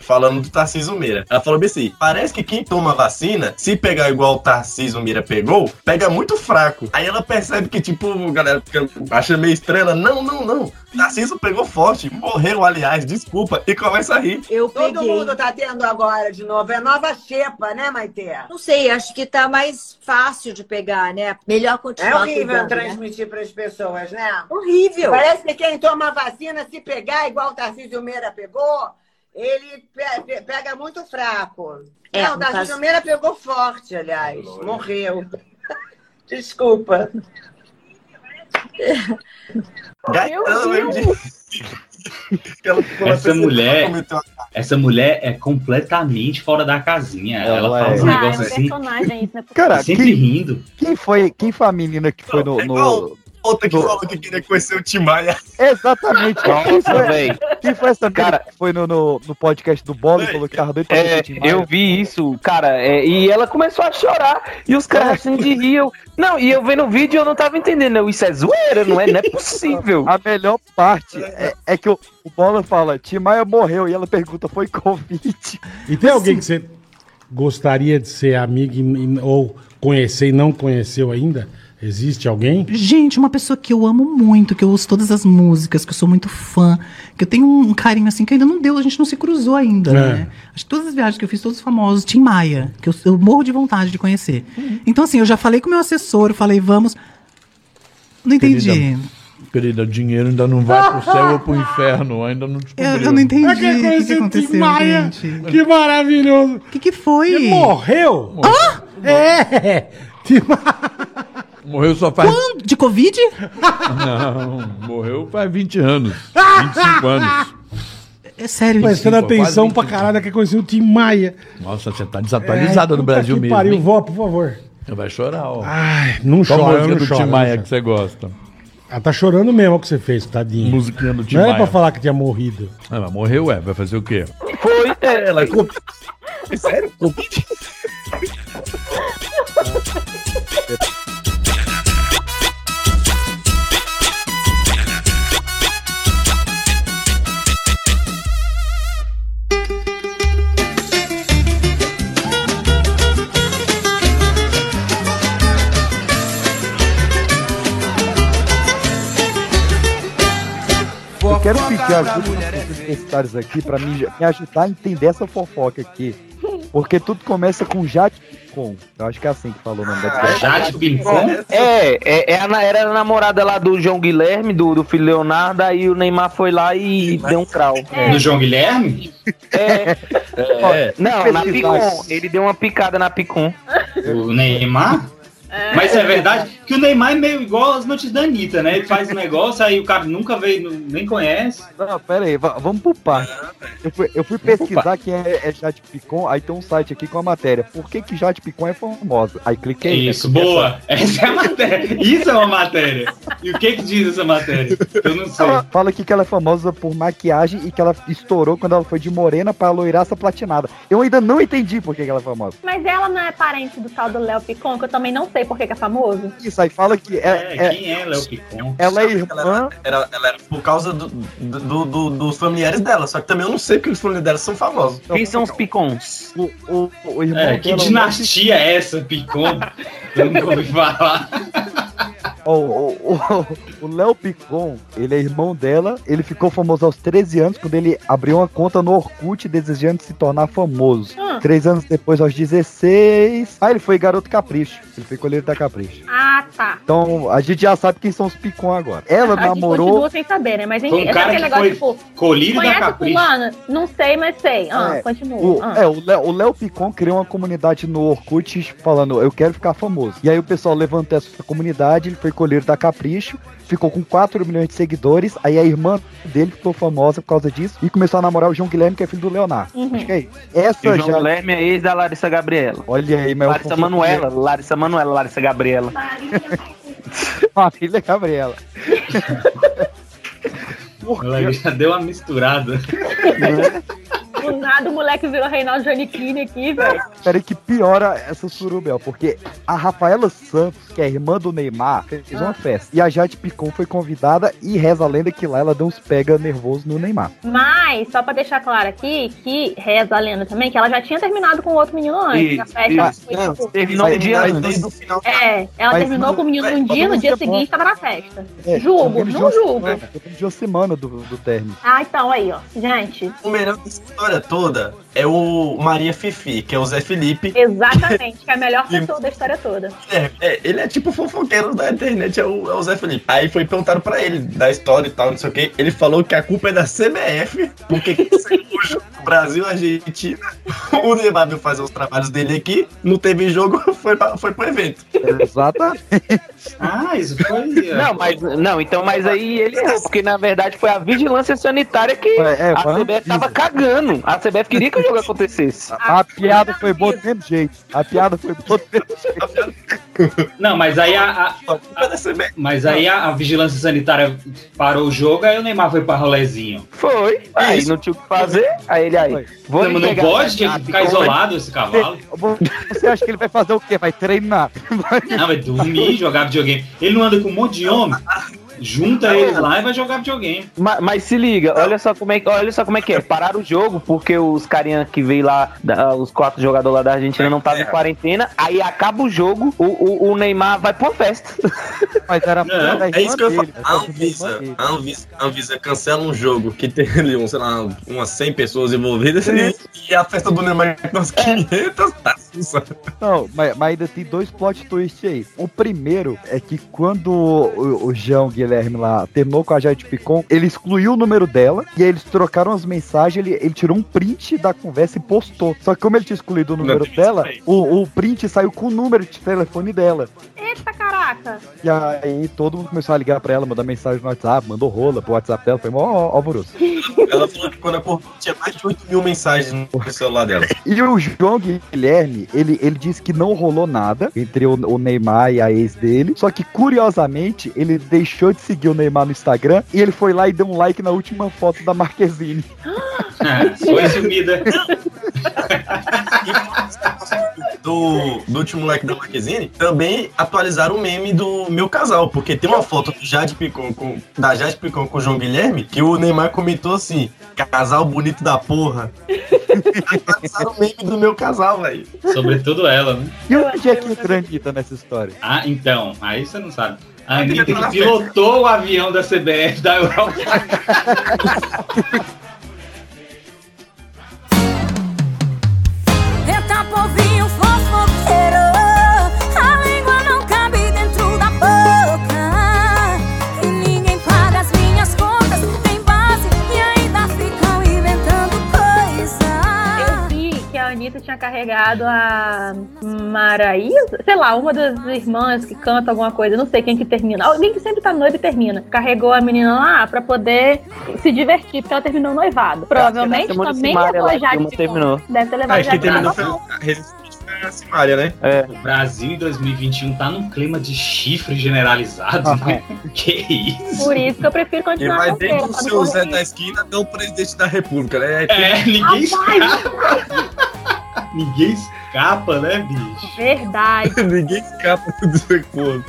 Speaker 6: Falando do Tarcísio Meira. Ela falou bem assim: parece que quem toma vacina, se pegar igual o Tarcísio Meira pegou, pega muito fraco. Aí ela percebe que, tipo, galera fica- acha meio estranha. ela, Não, não, não. Tarcísio pegou forte, morreu, aliás, desculpa, e começa a rir.
Speaker 15: Eu
Speaker 16: Todo
Speaker 15: peguei.
Speaker 16: mundo tá tendo agora de novo. É nova xepa, né, Maite?
Speaker 15: Não sei, acho que tá mais fácil de pegar, né? Melhor continuar
Speaker 16: É horrível
Speaker 15: cuidando, né?
Speaker 16: transmitir para as pessoas, né?
Speaker 15: Horrível.
Speaker 16: Parece que quem toma vacina, se pegar igual o Tarcísio Meira pegou, ele pe- pe- pega muito fraco.
Speaker 15: É,
Speaker 16: Não, Tarcísio
Speaker 15: caso-
Speaker 16: pegou forte, aliás. Morreu. (laughs) Desculpa.
Speaker 6: Gaetano mesmo de- (laughs) Que ela ficou
Speaker 4: Essa mulher, essa mulher é completamente fora da casinha. Ela,
Speaker 2: Ela
Speaker 4: fala
Speaker 2: é.
Speaker 4: uns
Speaker 1: Ah, é um
Speaker 4: negócios assim,
Speaker 1: isso, né?
Speaker 2: Cara,
Speaker 4: sempre
Speaker 2: quem,
Speaker 4: rindo.
Speaker 2: quem foi, quem foi a menina que foi no. no-
Speaker 6: Outra que falou que queria conhecer o Tim Maia.
Speaker 2: Exatamente. quem,
Speaker 3: Nossa,
Speaker 2: foi,
Speaker 3: velho.
Speaker 2: quem foi essa cara que foi no, no, no podcast do Bola e falou que tava doido pra
Speaker 3: É,
Speaker 2: conhecer o Tim Maia?
Speaker 3: eu vi isso, cara, é, e ela começou a chorar, e os caras assim de rir. eu- Não, e eu vendo o vídeo e eu não tava entendendo. eu, Isso é zoeira, não é? Não é possível.
Speaker 2: A melhor parte é, é que o, o Bola fala, Tim Maia morreu, e ela pergunta, foi Covid?
Speaker 17: E tem alguém que você. gostaria de ser amiga e- ou conhecer e não conheceu ainda? Existe alguém?
Speaker 18: Gente, uma pessoa que eu amo muito, que eu ouço todas as músicas, que eu sou muito fã, que eu tenho um carinho assim que ainda não deu, a gente não se cruzou ainda,
Speaker 17: É.
Speaker 18: né? Acho que todas as viagens que eu fiz, todos famosos, Tim Maia, que eu, eu morro de vontade de conhecer. Então, assim, eu já falei com o meu assessor, eu falei, vamos. Não entendi.
Speaker 19: Querida, querida, dinheiro ainda não vai pro céu ou pro inferno, ainda não descobriu.
Speaker 18: Eu, eu não entendi.
Speaker 17: Ah, quer
Speaker 18: o que, que
Speaker 17: conhecer o Tim
Speaker 18: aconteceu,
Speaker 17: Maia?
Speaker 18: gente?
Speaker 17: Que maravilhoso! O
Speaker 18: que, que foi?
Speaker 17: Ele morreu?
Speaker 18: Hã?
Speaker 17: É! Tim
Speaker 19: Morreu só faz.
Speaker 18: Quando? De Covid?
Speaker 19: Não, morreu faz 20 anos. 25 (laughs) anos.
Speaker 18: É sério
Speaker 17: Prestando atenção pra caralho, quer conhecer o Tim Maia.
Speaker 19: Nossa, você tá desatualizada
Speaker 17: É,
Speaker 19: no Brasil
Speaker 17: que
Speaker 19: mesmo.
Speaker 17: Pariu,
Speaker 19: hein?
Speaker 17: vó, por favor.
Speaker 19: Vai chorar, ó.
Speaker 17: Ai, não
Speaker 19: Qual
Speaker 17: chora,
Speaker 19: música
Speaker 17: não
Speaker 19: do
Speaker 17: chora,
Speaker 19: Tim Maia que você gosta?
Speaker 17: Ela tá chorando mesmo o que você fez, tadinho.
Speaker 19: Musiquinha do Tim
Speaker 17: Não era
Speaker 19: Maia.
Speaker 17: pra falar que tinha morrido.
Speaker 19: Ah, mas morreu, é. Vai fazer o quê?
Speaker 3: Foi ela. (laughs) Sério?
Speaker 2: Eu (laughs) quero pedir ajuda dos universitários aqui pra me, me ajudar a entender essa fofoca aqui. Porque tudo começa com Jade Picon. Eu acho que é assim que falou o nome da desgraçada.
Speaker 3: Jade Picon? É, é, é a, na- era a namorada lá do João Guilherme, do, do filho Leonardo, aí o Neymar foi lá e deu um crau.
Speaker 4: Do João Guilherme?
Speaker 3: É.
Speaker 4: É.
Speaker 3: Não, na. Picon. Ele deu uma picada na Picon.
Speaker 4: O Neymar? Mas é verdade que o Neymar é meio igual as notícias da Anitta, né? Ele faz um negócio, aí o cara nunca veio, nem conhece.
Speaker 2: Não, pera aí, va- vamos pro parte. Eu fui, eu fui pesquisar quem é, é Jade Picon, aí tem um site aqui com a matéria. Por que que Jade Picon é famosa? Aí cliquei.
Speaker 4: Isso, boa. Essa é a matéria. Isso é uma matéria. E o que que diz essa matéria? Eu não sei.
Speaker 2: Ela fala aqui que ela é famosa por maquiagem e que ela estourou quando ela foi de morena pra loiraça platinada. Eu ainda não entendi por que que ela é famosa.
Speaker 1: Mas ela não é parente do tal do Léo Picon, que eu também não sei por que que é famoso.
Speaker 2: Isso aí fala que é, é-
Speaker 4: quem é Léo Picon?
Speaker 2: ela é irmã.
Speaker 6: Era, ela era por causa do, do- do- dos familiares dela, só que também eu não sei porque os familiares dela são famosos.
Speaker 3: Quem são os Picons?
Speaker 2: O, o, o irmão
Speaker 4: É, que
Speaker 2: dela-
Speaker 4: dinastia é essa, Picon? Eu nunca ouvi falar.
Speaker 2: Ó, O, Léo Picon, ele é irmão dela, ele ficou famoso aos 13 anos quando ele abriu uma conta no Orkut desejando se tornar famoso.
Speaker 1: Hum.
Speaker 2: Três anos depois, aos 16. Ah, ele foi garoto capricho. Ele foi colheiro da capricho.
Speaker 1: Ah, tá.
Speaker 2: Então, a gente já sabe quem são os Picon agora. Ela (laughs)
Speaker 1: A gente
Speaker 2: namorou.
Speaker 1: continua sem saber, né? Mas
Speaker 2: Foi um
Speaker 1: enfim, é
Speaker 2: cara
Speaker 1: aquele
Speaker 2: que
Speaker 1: negócio,
Speaker 2: foi
Speaker 1: tipo,
Speaker 4: colírio da
Speaker 1: conhece
Speaker 4: Capricho.
Speaker 1: fulano? Não sei, mas sei. Ah,
Speaker 2: É,
Speaker 1: continua.
Speaker 2: O,
Speaker 1: Ah.
Speaker 2: é, o Léo, o Léo Picon criou uma comunidade no Orkut falando, eu quero ficar famoso. E aí o pessoal levantou essa comunidade, ele foi colheiro da Capricho, ficou com 4 milhões de seguidores, aí a irmã dele ficou famosa por causa disso e começou a namorar o João Guilherme, que é filho do Leonardo.
Speaker 1: Uhum.
Speaker 2: Acho que é isso. Essa
Speaker 3: E o João
Speaker 2: já...
Speaker 3: Guilherme é ex da Larissa Gabriela.
Speaker 2: Olha aí, mas eu
Speaker 3: Larissa. Manuela, Larissa Manuela, Larissa Gabriela. (laughs)
Speaker 2: Marília Gabriela.
Speaker 4: Ela já deu uma misturada. (laughs)
Speaker 1: Do nada o moleque virou Reinaldo Giannichini aqui, velho.
Speaker 2: Peraí que piora essa surubel, porque a Rafaela Santos, que é irmã do Neymar, fez uma festa. E a Jade Picon foi convidada e reza a lenda que lá ela deu uns pega nervoso no Neymar.
Speaker 1: Mas, só pra deixar claro aqui, que reza a lenda também, que ela já tinha terminado com o outro menino antes.
Speaker 2: Isso,
Speaker 1: a festa
Speaker 2: isso.
Speaker 1: foi,
Speaker 2: Não,
Speaker 1: tipo,
Speaker 3: terminou um dia antes.
Speaker 6: Desde o final.
Speaker 1: É, ela
Speaker 2: Mas
Speaker 1: terminou
Speaker 2: não-
Speaker 1: com o menino
Speaker 2: mas
Speaker 1: num dia, no dia seguinte tava na festa.
Speaker 2: É,
Speaker 1: julgo,
Speaker 2: menos de
Speaker 1: não julgo.
Speaker 2: semana, menos de uma semana do, do término.
Speaker 1: Ah, então aí, ó. Gente,
Speaker 6: O melhor toda é o Maria Fifi, que é o Zé Felipe.
Speaker 1: exatamente, que é a melhor (laughs) pessoa da história toda.
Speaker 6: É, é, ele é tipo fofoqueiro da internet, é o, é o Zé Felipe. Aí foi perguntado pra ele da história e tal, não sei o que. Ele falou que a culpa é da CBF, porque quem (laughs) saiu o jogo Brasil e Argentina, (laughs) o Neymar veio fazer os trabalhos dele aqui, não teve jogo, foi, pra, foi pro evento.
Speaker 2: Exatamente.
Speaker 4: Ah, isso foi.
Speaker 3: Não, mas não, então, mas aí ele errou, porque na verdade foi a vigilância sanitária que
Speaker 2: É, é,
Speaker 3: a CBF tava cagando. A CBF queria que o jogo acontecesse.
Speaker 2: A, a piada foi boa do mesmo jeito. A piada foi boa do mesmo jeito.
Speaker 4: Não, mas aí a, a- mas aí a, a vigilância sanitária parou o jogo, aí o Neymar foi pra rolezinho.
Speaker 3: Foi. Aí não tinha o que fazer. Aí ele aí. Vou
Speaker 4: Não, não pode, que ficar
Speaker 3: Picon,
Speaker 4: isolado esse cavalo.
Speaker 2: Você acha que ele vai fazer o quê? Vai treinar.
Speaker 4: Não, vai dormir, jogar videogame. Ele não anda com um monte de homem. Junta eles lá e vai jogar videogame.
Speaker 3: Ma- Mas, se liga, olha só como é, que- olha só como é que é. Pararam o jogo porque os carinha que veio lá, os quatro jogadores lá da Argentina não estavam em quarentena. Aí acaba o jogo, o, o, o Neymar vai pra uma festa. (laughs)
Speaker 2: Mas era
Speaker 6: Não, é isso que eu falar. A Anvisa, a Anvisa, a Anvisa cancela um jogo que tem ali, um, sei lá, umas 100 pessoas envolvidas e, e a festa do Neymar com umas 500 tá.
Speaker 2: Não, mas, mas ainda tem dois plot twists aí. O primeiro é que quando o, o João Guilherme lá terminou com a Jade Picon, ele excluiu o número dela e aí eles trocaram as mensagens, ele, ele tirou um print da conversa e postou. Só que como ele tinha excluído o número dela, o, o print saiu com o número de telefone dela.
Speaker 1: Eita caraca!
Speaker 2: E aí todo mundo começou a ligar pra ela, mandar mensagem no WhatsApp, mandou rola pro WhatsApp dela, foi mó alvoroço. (laughs)
Speaker 6: Ela falou que quando acordou tinha mais de 8 mil mensagens no celular dela.
Speaker 2: E o João Guilherme, ele, ele disse que não rolou nada entre o, o Neymar e a ex dele. Só que, curiosamente, ele deixou de seguir o Neymar no Instagram e ele foi lá e deu um like na última foto da Marquezine.
Speaker 4: Foi sumida.
Speaker 6: Do, do último moleque da Marquezine, também atualizaram o meme do meu casal, porque tem uma foto do Jade Picon com, da Jade Picon com o João Guilherme, que o Neymar comentou assim: casal bonito da porra. Atualizaram o meme do meu casal, velho.
Speaker 4: Sobretudo ela, né?
Speaker 2: E onde é que entra a Anitta nessa história?
Speaker 4: Ah, então, aí você não sabe. A Anitta que pilotou o avião da CBF da Europa.
Speaker 20: Eita povinho
Speaker 1: tinha carregado a Maraísa, sei lá, uma das irmãs que canta alguma coisa, não sei quem que termina. Alguém que sempre tá noivo e termina. Carregou a menina lá pra poder se divertir, porque ela terminou noivado. Provavelmente
Speaker 3: Simone
Speaker 1: também levou a Jade
Speaker 3: terminou.
Speaker 1: Deve ter levado
Speaker 6: Acho que
Speaker 1: Jade
Speaker 6: terminou
Speaker 1: Picon.
Speaker 6: foi a a Simária, né?
Speaker 3: É.
Speaker 4: O Brasil em 2021 tá num clima de chifre generalizado, né? Que isso?
Speaker 1: Por isso que eu prefiro
Speaker 6: E
Speaker 1: continuar
Speaker 6: vai
Speaker 1: solteira,
Speaker 6: desde o
Speaker 1: pra não
Speaker 6: seu Zé da esquina até o presidente da república, né?
Speaker 4: É, ninguém
Speaker 1: Rapaz! (laughs)
Speaker 4: Ninguém escapa, né, bicho?
Speaker 1: Verdade. (laughs)
Speaker 6: ninguém escapa do desacordo.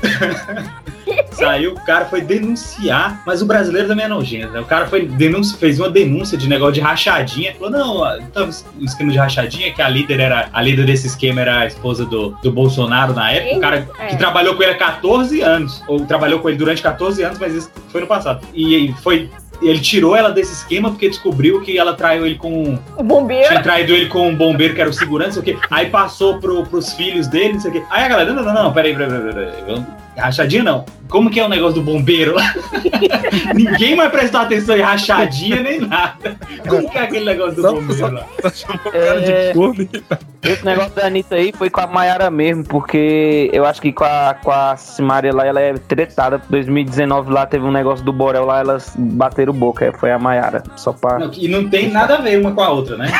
Speaker 4: Saiu, o cara foi denunciar, mas o brasileiro também é nojento, né? O cara foi denúncia, fez uma denúncia de negócio de rachadinha. Falou, não, então, o esquema de rachadinha, que a líder era. A líder desse esquema era a esposa do, do Bolsonaro na época, o cara
Speaker 1: É.
Speaker 4: que trabalhou com ele há 14 anos. Ou trabalhou com ele durante 14 anos, mas isso foi no passado. E foi. Ele tirou ela desse esquema porque descobriu que ela traiu ele com.
Speaker 1: O bombeiro.
Speaker 4: Tinha traído ele com um bombeiro que era o segurança, não sei o quê. Aí passou pro, pros filhos dele, não sei o quê. Aí a galera, não, não, não, não, peraí, peraí, peraí, peraí. Rachadinha não. Como que é o negócio do bombeiro lá? (laughs) Ninguém vai prestar atenção em rachadinha nem nada. Como que é aquele negócio do bombeiro lá?
Speaker 3: É, esse negócio da Anitta aí foi com a Mayara mesmo, porque eu acho que com a, com a Simária lá, ela é tretada. 2019 lá teve um negócio do Borel lá, elas bateram boca. é, Foi a Mayara. Só pra.
Speaker 4: Não, e não tem nada a ver uma com a outra, né?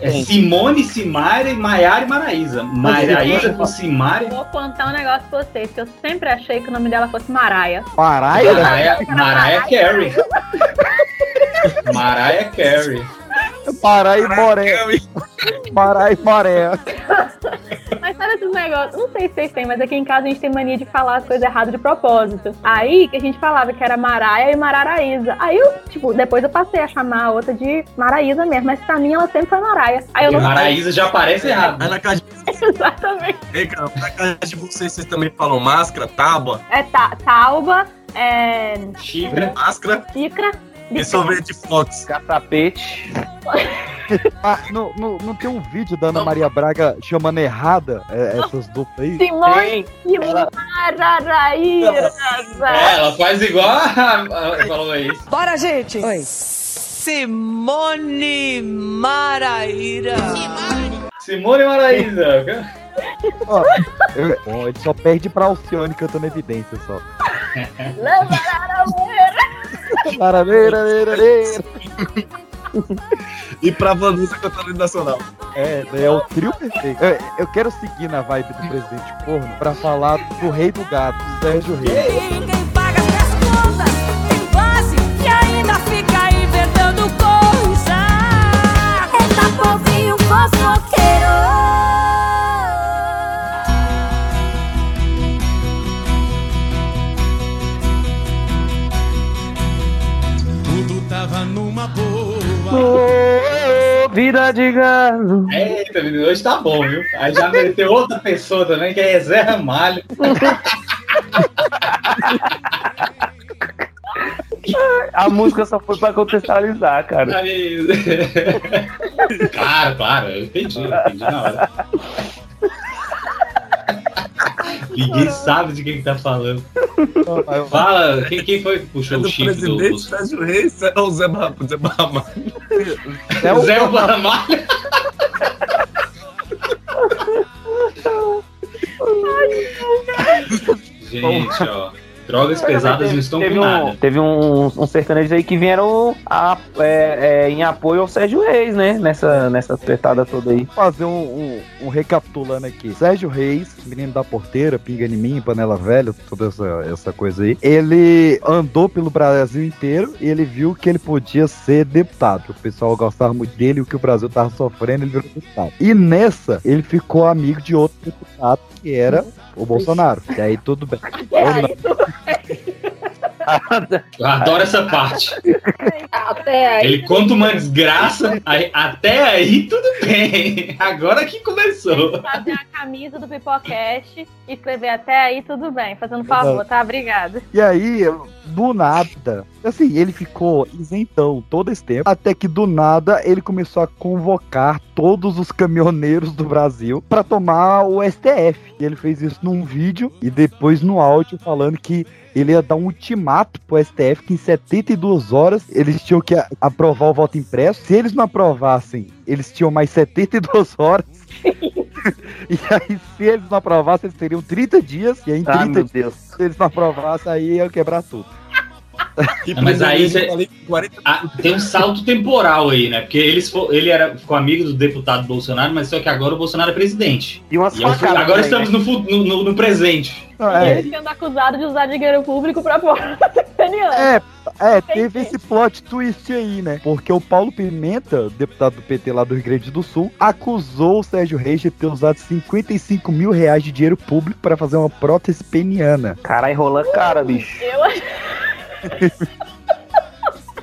Speaker 4: É Simone, Simária, Maiara e Maraísa. Maraísa com Simária.
Speaker 1: Vou contar um negócio pra vocês, que eu sempre achei que o nome dela fosse Maraia.
Speaker 2: Maraia?
Speaker 4: Mariah, Mariah Carey. Mariah Carey.
Speaker 2: Pará e Moré. Pará e Moré.
Speaker 1: Mas sabe esses negócios? Não sei se vocês têm, mas aqui em casa a gente tem mania de falar as coisas erradas de propósito. Aí que a gente falava que era Maraia e Mararaísa. Aí eu, tipo, depois eu passei a chamar a outra de Maraísa mesmo, mas pra mim ela sempre foi Maraia. Aí eu
Speaker 4: E
Speaker 1: não
Speaker 4: Maraísa já parece errado.
Speaker 6: Aí na casa de, (laughs)
Speaker 1: Exatamente.
Speaker 6: Ei, cara, na casa de vocês, vocês também falam máscara, tábua,
Speaker 1: É ta Tauba, é.
Speaker 4: Xícara,
Speaker 6: máscara
Speaker 1: Xícara.
Speaker 6: E sorvete Fox.
Speaker 3: Catapete.
Speaker 2: Ah, não, não, não tem um vídeo da Ana Maria Braga chamando errada é, essas duplas aí?
Speaker 1: Simone e Mararaísa.
Speaker 4: É, ela faz igual a, a, falou isso.
Speaker 21: Bora, gente! Oi. Simone Maraíra.
Speaker 4: Simone Maraísa.
Speaker 2: Ó, eu- bom, ele só perde pra Alcione cantando evidência só. Beira, beira.
Speaker 6: E pra Vanessa cantando hino nacional.
Speaker 2: É, é o trio perfeito. Eu, eu quero seguir na vibe do presidente corno pra falar do rei do gato, Sérgio Reis.
Speaker 20: Ninguém paga as contas Tem base e ainda fica inventando coisa Eita povinho fofoqueiro
Speaker 3: vida de galo.
Speaker 4: Eita, menino, hoje tá bom, viu? Aí já meteu outra pessoa também, que é Zé Ramalho. (laughs)
Speaker 3: A música só foi pra contextualizar, cara.
Speaker 4: Aí... (laughs) Claro, claro, eu entendi, eu entendi na hora. Ninguém sabe de quem que tá falando. Fala, quem, quem foi que puxou o chip do,
Speaker 6: Presidente
Speaker 4: do...
Speaker 6: Sérgio Reis ou Zé Barra- Zé Barramalho?
Speaker 4: Zé Barramalho? Gente, ó. Drogas pesadas não estão
Speaker 3: teve
Speaker 4: com
Speaker 3: um,
Speaker 4: nada.
Speaker 3: Teve um, um sertanejo aí que vieram a- é, é, em apoio ao Sérgio Reis, né? Nessa, nessa tretada toda aí.
Speaker 2: fazer um, um, um recapitulando aqui. Sérgio Reis, menino da porteira, pinga em mim, panela velha, toda essa, essa coisa aí. Ele andou pelo Brasil inteiro e ele viu que ele podia ser deputado. que O pessoal gostava muito dele e o que o Brasil tava sofrendo, ele virou deputado. E nessa, ele ficou amigo de outro deputado que era o Bolsonaro. (laughs) E aí tudo bem. Ou não.
Speaker 4: Eu adoro essa parte.
Speaker 1: Até aí.
Speaker 4: Ele conta uma desgraça, aí- até aí tudo bem. Agora que começou.
Speaker 1: Fazer a camisa do Pipocast e escrever até aí tudo bem. Fazendo favor, tá? Obrigada.
Speaker 2: E aí, do nada, assim, ele ficou isentão todo esse tempo, até que do nada ele começou a convocar todos os caminhoneiros do Brasil pra tomar o STF. E ele fez isso num vídeo e depois no áudio falando que ele ia dar um ultimato pro STF que em 72 horas eles tinham que aprovar o voto impresso. Se eles não aprovassem, eles tinham mais 72 horas. (laughs) e aí, se eles não aprovassem, eles teriam 30 dias. E aí, em
Speaker 3: Ah,
Speaker 2: 30
Speaker 3: meu
Speaker 2: dias, se eles não aprovassem, aí ia quebrar tudo.
Speaker 4: Não, mas aí cê- Ah, tem um salto temporal aí, né? Porque eles fo- ele era, ficou amigo do deputado Bolsonaro, mas só que agora o Bolsonaro é presidente.
Speaker 3: E umas
Speaker 4: E
Speaker 3: facadas
Speaker 4: agora estamos no, fu- no, no- no presente.
Speaker 1: E ele sendo acusado de usar dinheiro público pra fora sacaneando.
Speaker 2: É, é, teve esse plot twist aí, né? Porque o Paulo Pimenta, deputado do PT lá do Rio Grande do Sul, acusou o Sérgio Reis de ter usado 55 mil reais de dinheiro público pra fazer uma prótese peniana.
Speaker 3: Caralho, rola cara, bicho.
Speaker 1: Eu (laughs)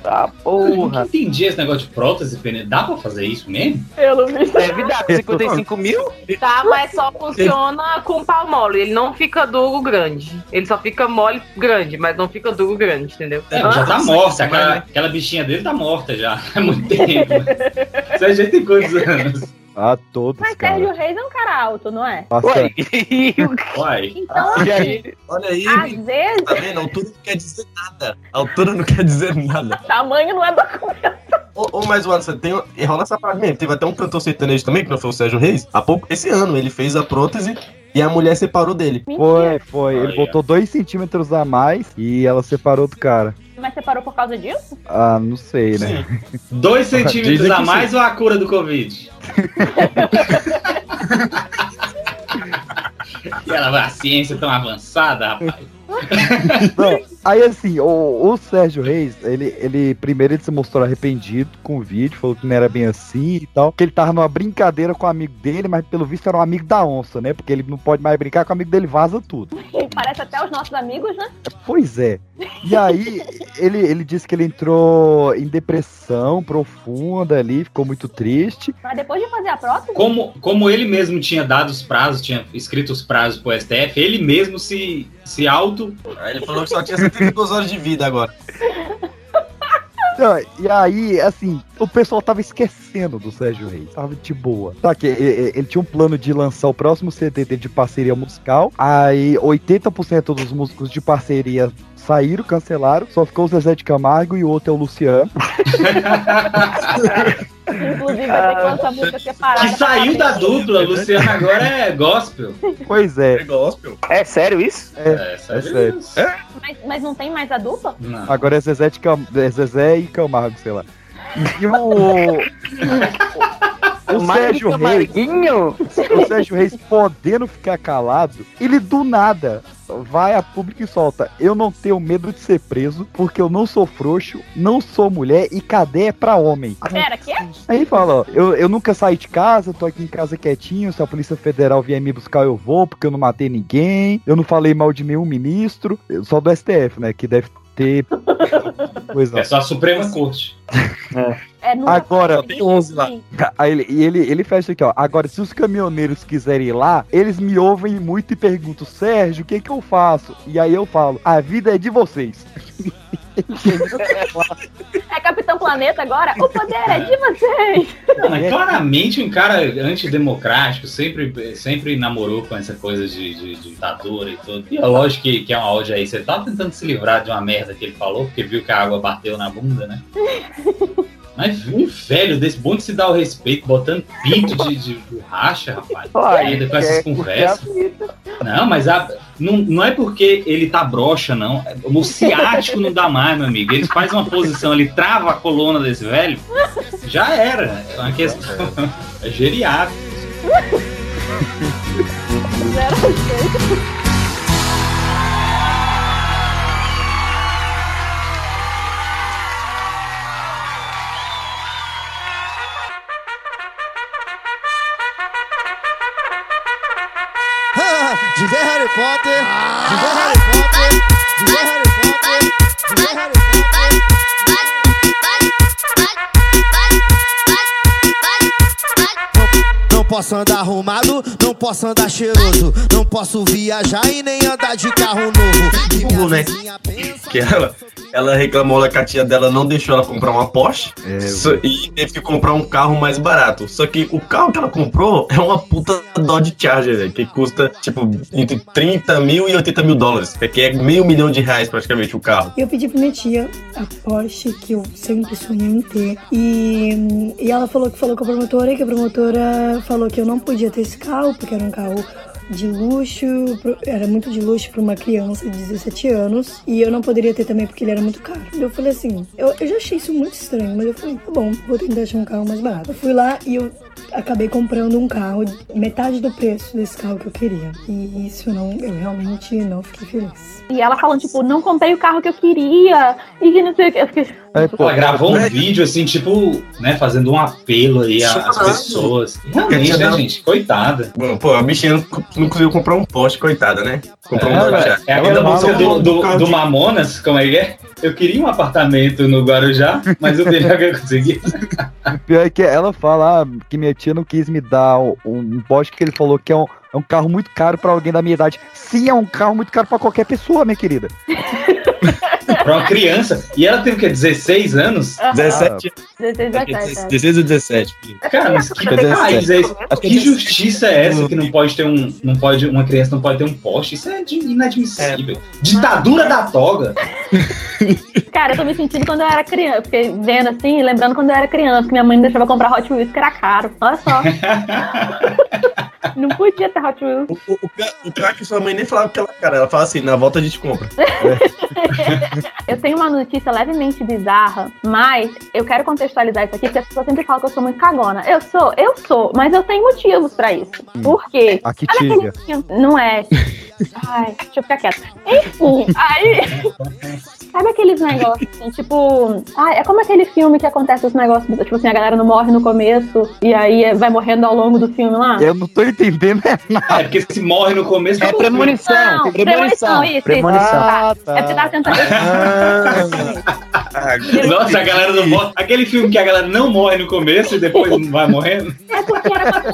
Speaker 3: Tá,
Speaker 4: Eu nunca
Speaker 3: porra.
Speaker 4: entendi esse negócio de prótese peniana. Dá pra fazer isso mesmo?
Speaker 1: Eu não vi.
Speaker 3: Deve dar 55 mil?
Speaker 21: Tá, mas só funciona com pau mole. Ele não fica duro grande. Ele só fica mole grande, mas não fica duro grande, entendeu?
Speaker 4: É, já tá morta. Aquela, aquela bichinha dele tá morta já. Há muito tempo. Você já tem quantos anos?
Speaker 2: Ah, todos,
Speaker 1: Mas
Speaker 2: cara.
Speaker 1: Sérgio Reis é um cara alto, não é?
Speaker 4: Uai. (laughs)
Speaker 1: Então, assim,
Speaker 6: aí, olha aí,
Speaker 1: às vezes,
Speaker 6: tá vendo? A altura não quer dizer nada. A altura não quer dizer nada. (laughs)
Speaker 1: tamanho não é documento.
Speaker 6: Ô, ô, mas, Anderson, tem, e rola essa parada mesmo. Teve até um cantor sertanejo também, que não foi o Sérgio Reis. Há pouco, esse ano, ele fez a prótese e a mulher separou dele.
Speaker 2: Foi, foi. Ele
Speaker 4: Olha.
Speaker 2: botou 2 centímetros a mais e ela separou do cara.
Speaker 1: Mas você parou por causa disso?
Speaker 2: Ah, não sei, né?
Speaker 4: Dois (laughs) centímetros a mais ou a cura do Covid? (laughs) e ela, a ciência tão avançada, rapaz.
Speaker 2: Não, aí assim, o, o Sérgio Reis, ele, ele primeiro ele se mostrou arrependido com o vídeo, falou que não era bem assim e tal, que ele tava numa brincadeira com o amigo dele, mas pelo visto era um amigo da onça, né? Porque ele não pode mais brincar com o amigo dele, vaza tudo. (laughs)
Speaker 1: Parece até os nossos amigos, né?
Speaker 2: Pois é. E aí, ele, ele disse que ele entrou em depressão profunda ali, ficou muito triste.
Speaker 1: Mas depois de fazer a prótese,
Speaker 4: Como, como ele mesmo tinha dado os prazos, tinha escrito os prazos pro STF, ele mesmo se, se auto.
Speaker 6: Aí ele falou que só tinha 72 horas de vida agora.
Speaker 2: Não, e aí, assim, o pessoal tava esquecendo do Sérgio Reis. Tava de boa. Tá que ele, ele tinha um plano de lançar o próximo CD dele de parceria musical. Aí 80% dos músicos de parceria saíram, cancelaram. Só ficou o Zezé de Camargo e o outro é o Luciano.
Speaker 1: inclusive vai ter que lançar música separada.
Speaker 4: Que saiu da dupla, Luciano agora é gospel.
Speaker 2: Pois é.
Speaker 6: gospel.
Speaker 3: É sério isso?
Speaker 2: É, é sério.
Speaker 1: Mas, mas não tem mais a dupla?
Speaker 4: Não.
Speaker 2: Agora é Zezé, de Cam... é Zezé e Camargo, sei lá. E o. (laughs) O Sérgio Reis. O Sérgio Reis podendo ficar calado, ele do nada vai a público e solta. Eu não tenho medo de ser preso, porque eu não sou frouxo, não sou mulher e cadeia é pra homem.
Speaker 1: Pera, que?
Speaker 2: Aí ele fala, ó, eu, eu nunca saí de casa, tô aqui em casa quietinho, se a Polícia Federal vier me buscar eu vou, porque eu não matei ninguém, eu não falei mal de nenhum ministro, só do STF, né, que deve ter. coisa.
Speaker 4: É só a Suprema Corte.
Speaker 1: É, nunca
Speaker 2: Agora,
Speaker 6: tem 11 lá.
Speaker 2: Aí ele, e ele, ele fecha aqui, ó. Agora, se os caminhoneiros quiserem ir lá, eles me ouvem muito e perguntam, Sérgio, o que que eu faço? E aí eu falo, a vida é de vocês. (laughs)
Speaker 1: É Capitão Planeta agora? O poder é de vocês!
Speaker 4: Não, mas claramente um cara antidemocrático, sempre, sempre namorou com essa coisa de, de, de ditadura e tudo. E é lógico que, que é uma ódio aí. Você tá tentando se livrar de uma merda que ele falou, porque viu que a água bateu na bunda, né? Mas um velho desse bom de se dar o respeito, botando pinto de, de borracha, rapaz.
Speaker 3: Ai,
Speaker 4: ainda com essas
Speaker 3: é,
Speaker 4: conversas. Não, mas a- não, não é porque ele tá broxa, não. O ciático não dá mais, meu amigo. Ele faz uma posição, ele trava a coluna desse velho, já era. É uma questão. (laughs) É geriátrico.
Speaker 22: Ver Harry Potter, de ver Harry Potter, de ver Harry Potter, de ver Harry Potter. Não posso andar arrumado, não posso andar cheiroso, não posso viajar e nem andar de carro novo. E
Speaker 6: Burro, né? Que ela, ela reclamou lá que a tia dela não deixou ela comprar uma Porsche só- e teve que comprar um carro mais barato. Só que o carro que ela comprou é uma puta Dodge Charger, velho, que custa tipo entre 30 mil e 80 mil dólares. É que é meio milhão de reais praticamente o carro.
Speaker 23: Eu pedi pra minha tia a Porsche que eu sempre sonhei em ter. E, e ela falou que falou com a promotora e que a promotora falou que eu não podia ter esse carro, porque era um carro de luxo, era muito de luxo pra uma criança de 17 anos. E eu não poderia ter também porque ele era muito caro. Eu falei assim, eu, eu já achei isso muito estranho, mas eu falei, tá bom, vou tentar achar um carro mais barato. Eu fui lá e eu acabei comprando um carro, metade do preço desse carro que eu queria. E isso eu não, eu realmente não fiquei feliz.
Speaker 1: E ela falando, tipo, não comprei o carro que eu queria. E não sei o que. Eu fiquei.
Speaker 4: Ela gravou um vídeo assim, tipo, né, fazendo um apelo aí às pessoas. Realmente, né, gente? Coitada.
Speaker 6: Bom, Pô, a bichinha não, conseguiu comprar um Porsche, coitada, né? Comprou um
Speaker 4: É,
Speaker 6: Dodge
Speaker 4: é, é aquela música do, do, do Mamonas, como é que é? Eu queria um apartamento no Guarujá, mas o melhor (laughs) que eu consegui.
Speaker 2: O pior é que ela fala ah, que minha tia não quis me dar um, um Porsche que ele falou que é um, é um carro muito caro pra alguém da minha idade. Sim, é um carro muito caro pra qualquer pessoa, minha querida. (laughs) (laughs)
Speaker 4: Pra uma criança. E ela tem o quê? 16 anos?
Speaker 6: 17.
Speaker 1: 16, 17.
Speaker 6: 16 ou 17.
Speaker 4: Cara, mas que
Speaker 6: é
Speaker 4: país
Speaker 6: 17.
Speaker 4: é esse?
Speaker 6: Acho que é
Speaker 4: Que
Speaker 6: 17.
Speaker 4: justiça é essa que não pode ter um. Não pode, uma criança não pode ter um poste? Isso é inadmissível. Ditadura da toga. (laughs)
Speaker 1: Cara, eu tô me sentindo quando eu era criança. Eu Fiquei vendo assim, lembrando quando eu era criança, que minha mãe me deixava comprar Hot Wheels, que era caro. Olha só. (laughs) não podia ter Hot Wheels.
Speaker 6: O, o, o cara que sua mãe nem falava pela cara, ela fala assim, na volta a gente compra. (laughs)
Speaker 1: Eu tenho uma notícia levemente bizarra, mas eu quero contextualizar isso aqui, porque as pessoas sempre falam que eu sou muito cagona. Eu sou, eu sou, mas eu tenho motivos pra isso. Por quê?
Speaker 2: A que
Speaker 1: Olha
Speaker 2: tia.
Speaker 1: aquele filme- Não é. Ai, deixa eu ficar quieta. Enfim, aí. (laughs) Sabe aqueles negócios assim, tipo. Ah, é como aquele filme que acontece os negócios, tipo assim, a galera não morre no começo e aí vai morrendo ao longo do filme lá?
Speaker 2: Eu não tô entendendo é (laughs) nada.
Speaker 4: É, porque se morre no começo.
Speaker 3: É premonição.
Speaker 1: Não, premonição, isso,
Speaker 3: Premonição.
Speaker 1: isso.
Speaker 2: Ah,
Speaker 1: Tá. É porque tava tentando.
Speaker 4: Nossa, a galera não morre. Aquele filme que a galera não morre no começo e depois vai morrendo.
Speaker 1: É porque era pra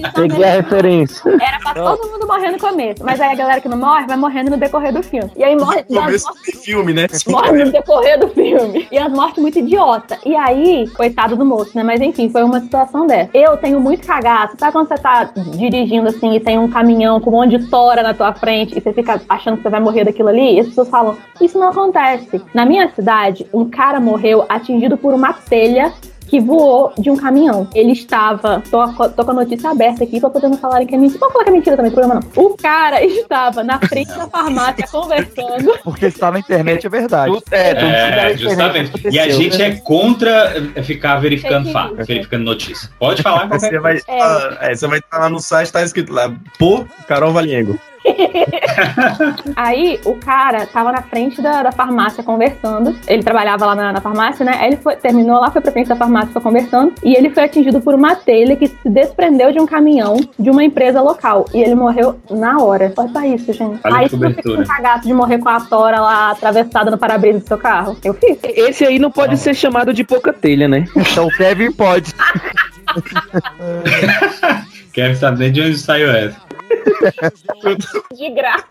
Speaker 1: todo mundo premonição.
Speaker 3: Peguei a referência.
Speaker 1: Era pra todo mundo morrer no começo. Mas aí a galera que não morre vai morrendo no decorrer do filme. E aí morre.
Speaker 6: No começo do filme, né? (laughs)
Speaker 1: morre no decorrer do filme. E as mortes muito idiota. E aí, coitado do moço, né? Mas enfim, foi uma situação dessa. Eu tenho muito cagaço. Sabe quando você tá dirigindo assim e tem um caminhão com um monte de tora na tua frente e você fica achando que você vai morrer daquilo ali? E as pessoas falam, isso não acontece. Na minha cidade, um cara morreu atingido por uma telha que voou de um caminhão. Ele estava. Tô, tô com a notícia aberta aqui pra poder não falarem que é mentira. Pode falar que é mentira também, problema não. O cara (laughs) estava na frente da farmácia conversando.
Speaker 2: Porque está na internet é verdade.
Speaker 4: É, justamente. E a gente é contra eh, ficar verificando fato, verificando notícia. Pode falar qualquer
Speaker 6: Você vai, ah, é, você vai estar lá no site, tá escrito lá, pô, Carol Valiengo. (laughs)
Speaker 1: Aí o cara tava na frente da, da farmácia conversando. Ele trabalhava lá na, na farmácia, né? Aí ele foi, terminou lá, foi pra frente da farmácia foi conversando. E ele foi atingido por uma telha que se desprendeu de um caminhão de uma empresa local. E ele morreu na hora. Olha pra isso, gente.
Speaker 3: Olha
Speaker 1: Aí
Speaker 3: que
Speaker 1: você fica com
Speaker 3: cobertura.
Speaker 1: cagaço de morrer com a tora lá atravessada no para-brisa do seu carro. Eu fiz.
Speaker 3: Esse aí não pode ser chamado de pouca telha, né?
Speaker 2: Então o Kevin pode. (laughs)
Speaker 4: Quero saber de onde saiu essa. (laughs)
Speaker 1: De graça.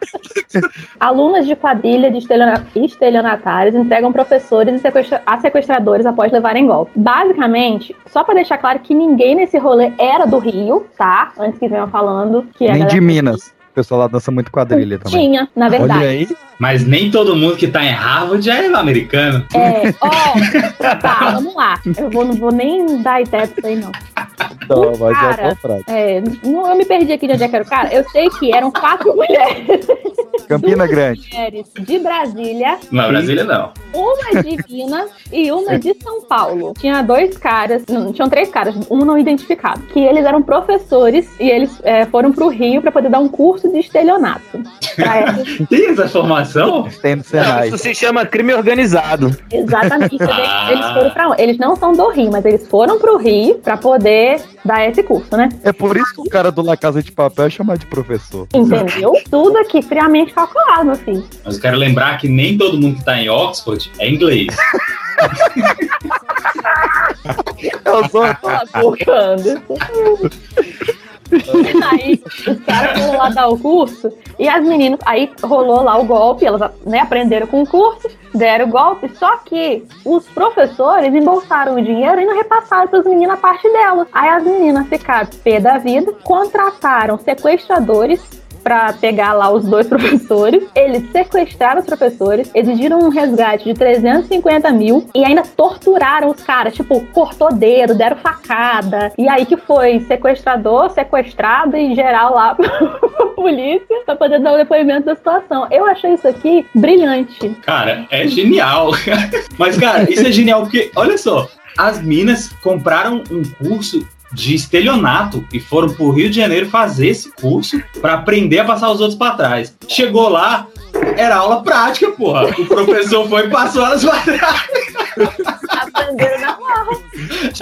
Speaker 1: Alunas de quadrilha de estelionatários entregam professores e sequestra- a sequestradores após levarem golpe. Basicamente, só pra deixar claro que ninguém nesse rolê era do Rio, tá? Antes que venham falando que a
Speaker 2: Nem de Minas. O pessoal lá dança muito quadrilha também.
Speaker 1: Tinha, na verdade.
Speaker 2: Olha aí.
Speaker 4: Mas nem todo mundo que tá em Harvard é americano.
Speaker 1: É, ó, tá, vamos lá. Eu vou, não vou nem dar ideia pra isso aí, não.
Speaker 2: Então, mas é
Speaker 1: Cara,
Speaker 2: só frase.
Speaker 1: é, não, eu me perdi aqui de onde é que era o cara. Eu sei que eram quatro (laughs) mulheres.
Speaker 2: Campina Grande.
Speaker 1: mulheres de Brasília,
Speaker 4: Não, Brasília não.
Speaker 1: uma de Minas e uma de São Paulo. Tinha dois caras, não, tinham três caras, um não identificado, que eles eram professores e eles é, foram pro Rio pra poder dar um curso de estelionato. (laughs)
Speaker 4: Tem essa formação?
Speaker 2: Tem no Senai.
Speaker 3: Isso se chama crime organizado.
Speaker 1: Exatamente. (laughs)
Speaker 4: Ah.
Speaker 1: Eles foram pra onde? Eles não são do Rio, mas eles foram pro Rio pra poder dar esse curso, né?
Speaker 2: É por isso que o cara do La Casa de Papel é chamado de professor.
Speaker 1: Entendeu? Tudo aqui friamente calculado, meu filho.
Speaker 4: Mas eu quero lembrar que nem todo mundo que tá em Oxford é inglês. (laughs)
Speaker 2: Eu sou.
Speaker 1: Focando. (laughs) aí os caras foram lá dar o curso e as meninas, aí rolou lá o golpe, elas né, aprenderam com o curso, deram o golpe, só que os professores embolsaram o dinheiro e não repassaram para as meninas a parte delas. Aí as meninas ficaram pé da vida, contrataram sequestradores pra pegar lá os dois (laughs) professores. Eles sequestraram os professores, exigiram um resgate de 350 mil e ainda torturaram os caras. Tipo, cortou dedo, deram facada. E aí que foi sequestrador, sequestrado e geral lá (laughs) pra polícia pra poder dar o depoimento da situação. Eu achei isso aqui brilhante.
Speaker 4: Cara, é genial. (laughs) Mas, cara, isso é genial porque, olha só, as minas compraram um curso de estelionato e foram pro Rio de Janeiro fazer esse curso pra aprender a passar os outros pra trás. Chegou lá, era aula prática, porra. O professor foi e passou elas pra trás.
Speaker 1: Aprenderam na marra.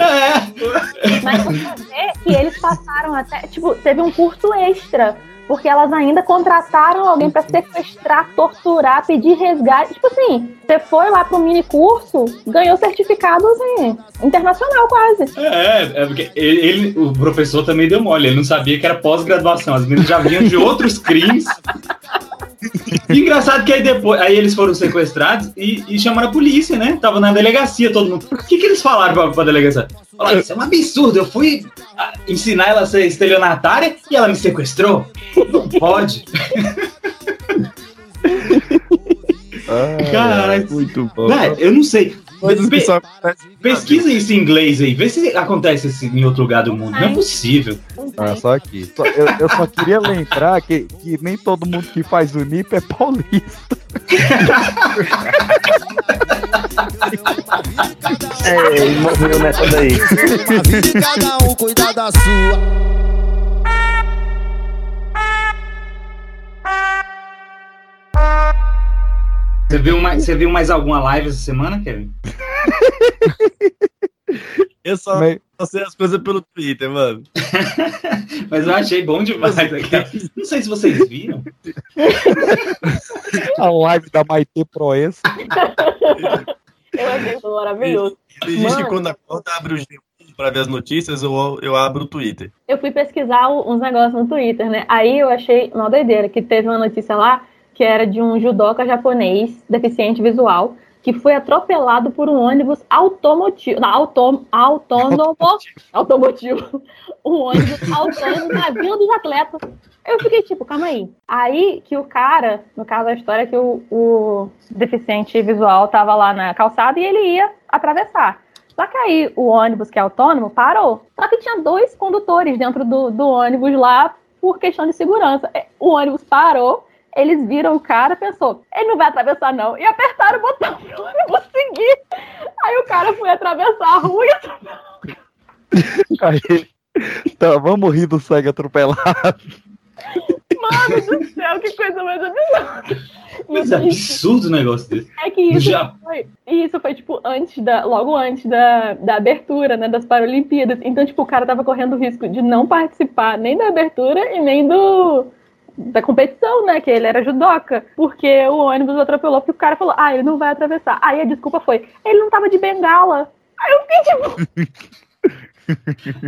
Speaker 4: É.
Speaker 1: Mas você vê que eles passaram até. Tipo, teve um curso extra. Porque elas ainda contrataram alguém pra sequestrar, torturar, pedir resgate. Tipo assim, você foi lá pro mini curso, ganhou certificado assim, internacional quase.
Speaker 4: É, é porque ele, ele- o professor também deu mole, ele não sabia que era pós-graduação. As meninas já vinham de outros crimes. (laughs) E engraçado que aí depois, aí eles foram sequestrados e, e chamaram a polícia, né? Tava na delegacia todo mundo. O que, que eles falaram pra, pra delegacia? Falaram, isso é um absurdo, eu fui ah, ensinar ela a ser estelionatária e ela me sequestrou. Não pode. (laughs) Caralho.
Speaker 2: muito bom.
Speaker 4: Eu não sei. Pe-
Speaker 6: acontecem
Speaker 4: Pesquisa isso em inglês aí, vê se acontece isso em outro lugar do mundo. Não é possível.
Speaker 2: Ah, só aqui. Só- eu, eu só queria lembrar que, que nem todo mundo que faz o NIP é paulista. (laughs)
Speaker 3: É, ele morreu nessa daí.
Speaker 22: Cada um cuida da sua.
Speaker 4: Você viu, mais, você viu mais alguma live essa semana, Kevin? (laughs)
Speaker 6: Eu só, só sei as coisas pelo Twitter, mano. (laughs)
Speaker 4: Mas eu achei bom demais aqui. Não sei se vocês viram.
Speaker 2: A live da Maite Proença.
Speaker 1: Eu achei isso maravilhoso.
Speaker 6: Existe
Speaker 1: Mano.
Speaker 6: quando acorda, abre o G1 pra ver as notícias ou eu abro o Twitter.
Speaker 1: Eu fui pesquisar uns negócios no Twitter, né? Aí eu achei uma doideira, que teve uma notícia lá que era de um judoca japonês, deficiente visual, que foi atropelado por um ônibus automotivo. Não, autom, autônomo. automotivo. (laughs) Um ônibus autônomo na vila dos atletas. Eu fiquei tipo, calma aí. Aí que o cara, no caso da história, é que o, o deficiente visual tava lá na calçada e ele ia atravessar. Só que aí o ônibus, que é autônomo, parou. Só que tinha dois condutores dentro do, do ônibus lá por questão de segurança. É, O ônibus parou, eles viram o cara, pensou, ele não vai atravessar não, e apertaram o botão (laughs) pro ônibus seguir. Aí o cara foi atravessar a rua e. (laughs)
Speaker 2: Aí, tá, vamos rir do sangue atropelado.
Speaker 1: Mano do céu, que coisa mais absurda.
Speaker 4: Mas é absurdo o negócio desse.
Speaker 1: É que isso
Speaker 4: Já-
Speaker 1: foi, isso foi, tipo, antes da. Logo antes da, da abertura, né? Das Paralimpíadas. Então, tipo, o cara tava correndo o risco de não participar nem da abertura e nem do. Da competição, né? Que ele era judoca. Porque o ônibus atropelou, porque o cara falou, ah, ele não vai atravessar. Aí a desculpa foi, ele não tava de bengala. Aí eu fiquei tipo. (laughs)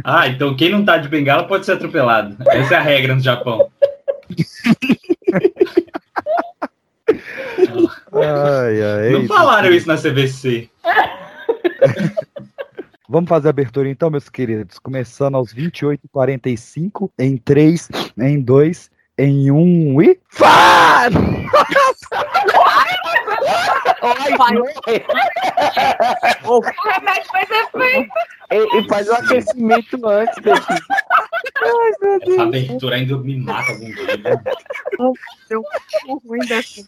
Speaker 4: Ah, então quem não tá de bengala pode ser atropelado. Essa é a regra no Japão.
Speaker 2: Ai, ai,
Speaker 4: Não falaram isso na CVC. (laughs)
Speaker 2: Vamos fazer a abertura então, meus queridos. Começando aos 28h45, em 3, em 2, em 1 e. Fá!
Speaker 21: O remédio faz efeito.
Speaker 3: E, e faz o aquecimento antes, Betinho. Ai, meu
Speaker 4: Essa abertura ainda me mata algum dia. né?
Speaker 21: Deu um ruim dessa.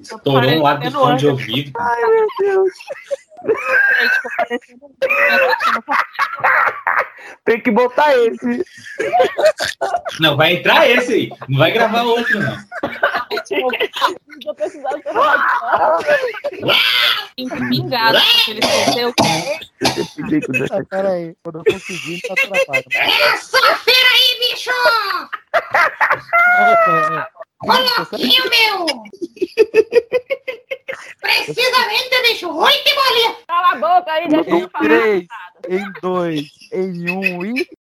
Speaker 4: Estourou um lado do fone de ouvido.
Speaker 21: Ai, meu Deus. (laughs)
Speaker 3: Tem que botar esse.
Speaker 4: Não, vai entrar esse aí. Não vai gravar outro, não.
Speaker 1: Vou precisar
Speaker 5: Pingado, porque ele esqueceu.
Speaker 2: Ah, peraí, quando eu conseguir, tá travado.
Speaker 9: Essa feira aí, bicho! Coloquinho, meu! Precisamente, bicho! Oi, que bolinha!
Speaker 1: Cala a boca aí, deixa eu
Speaker 2: Em 3, em 2, em 1 e.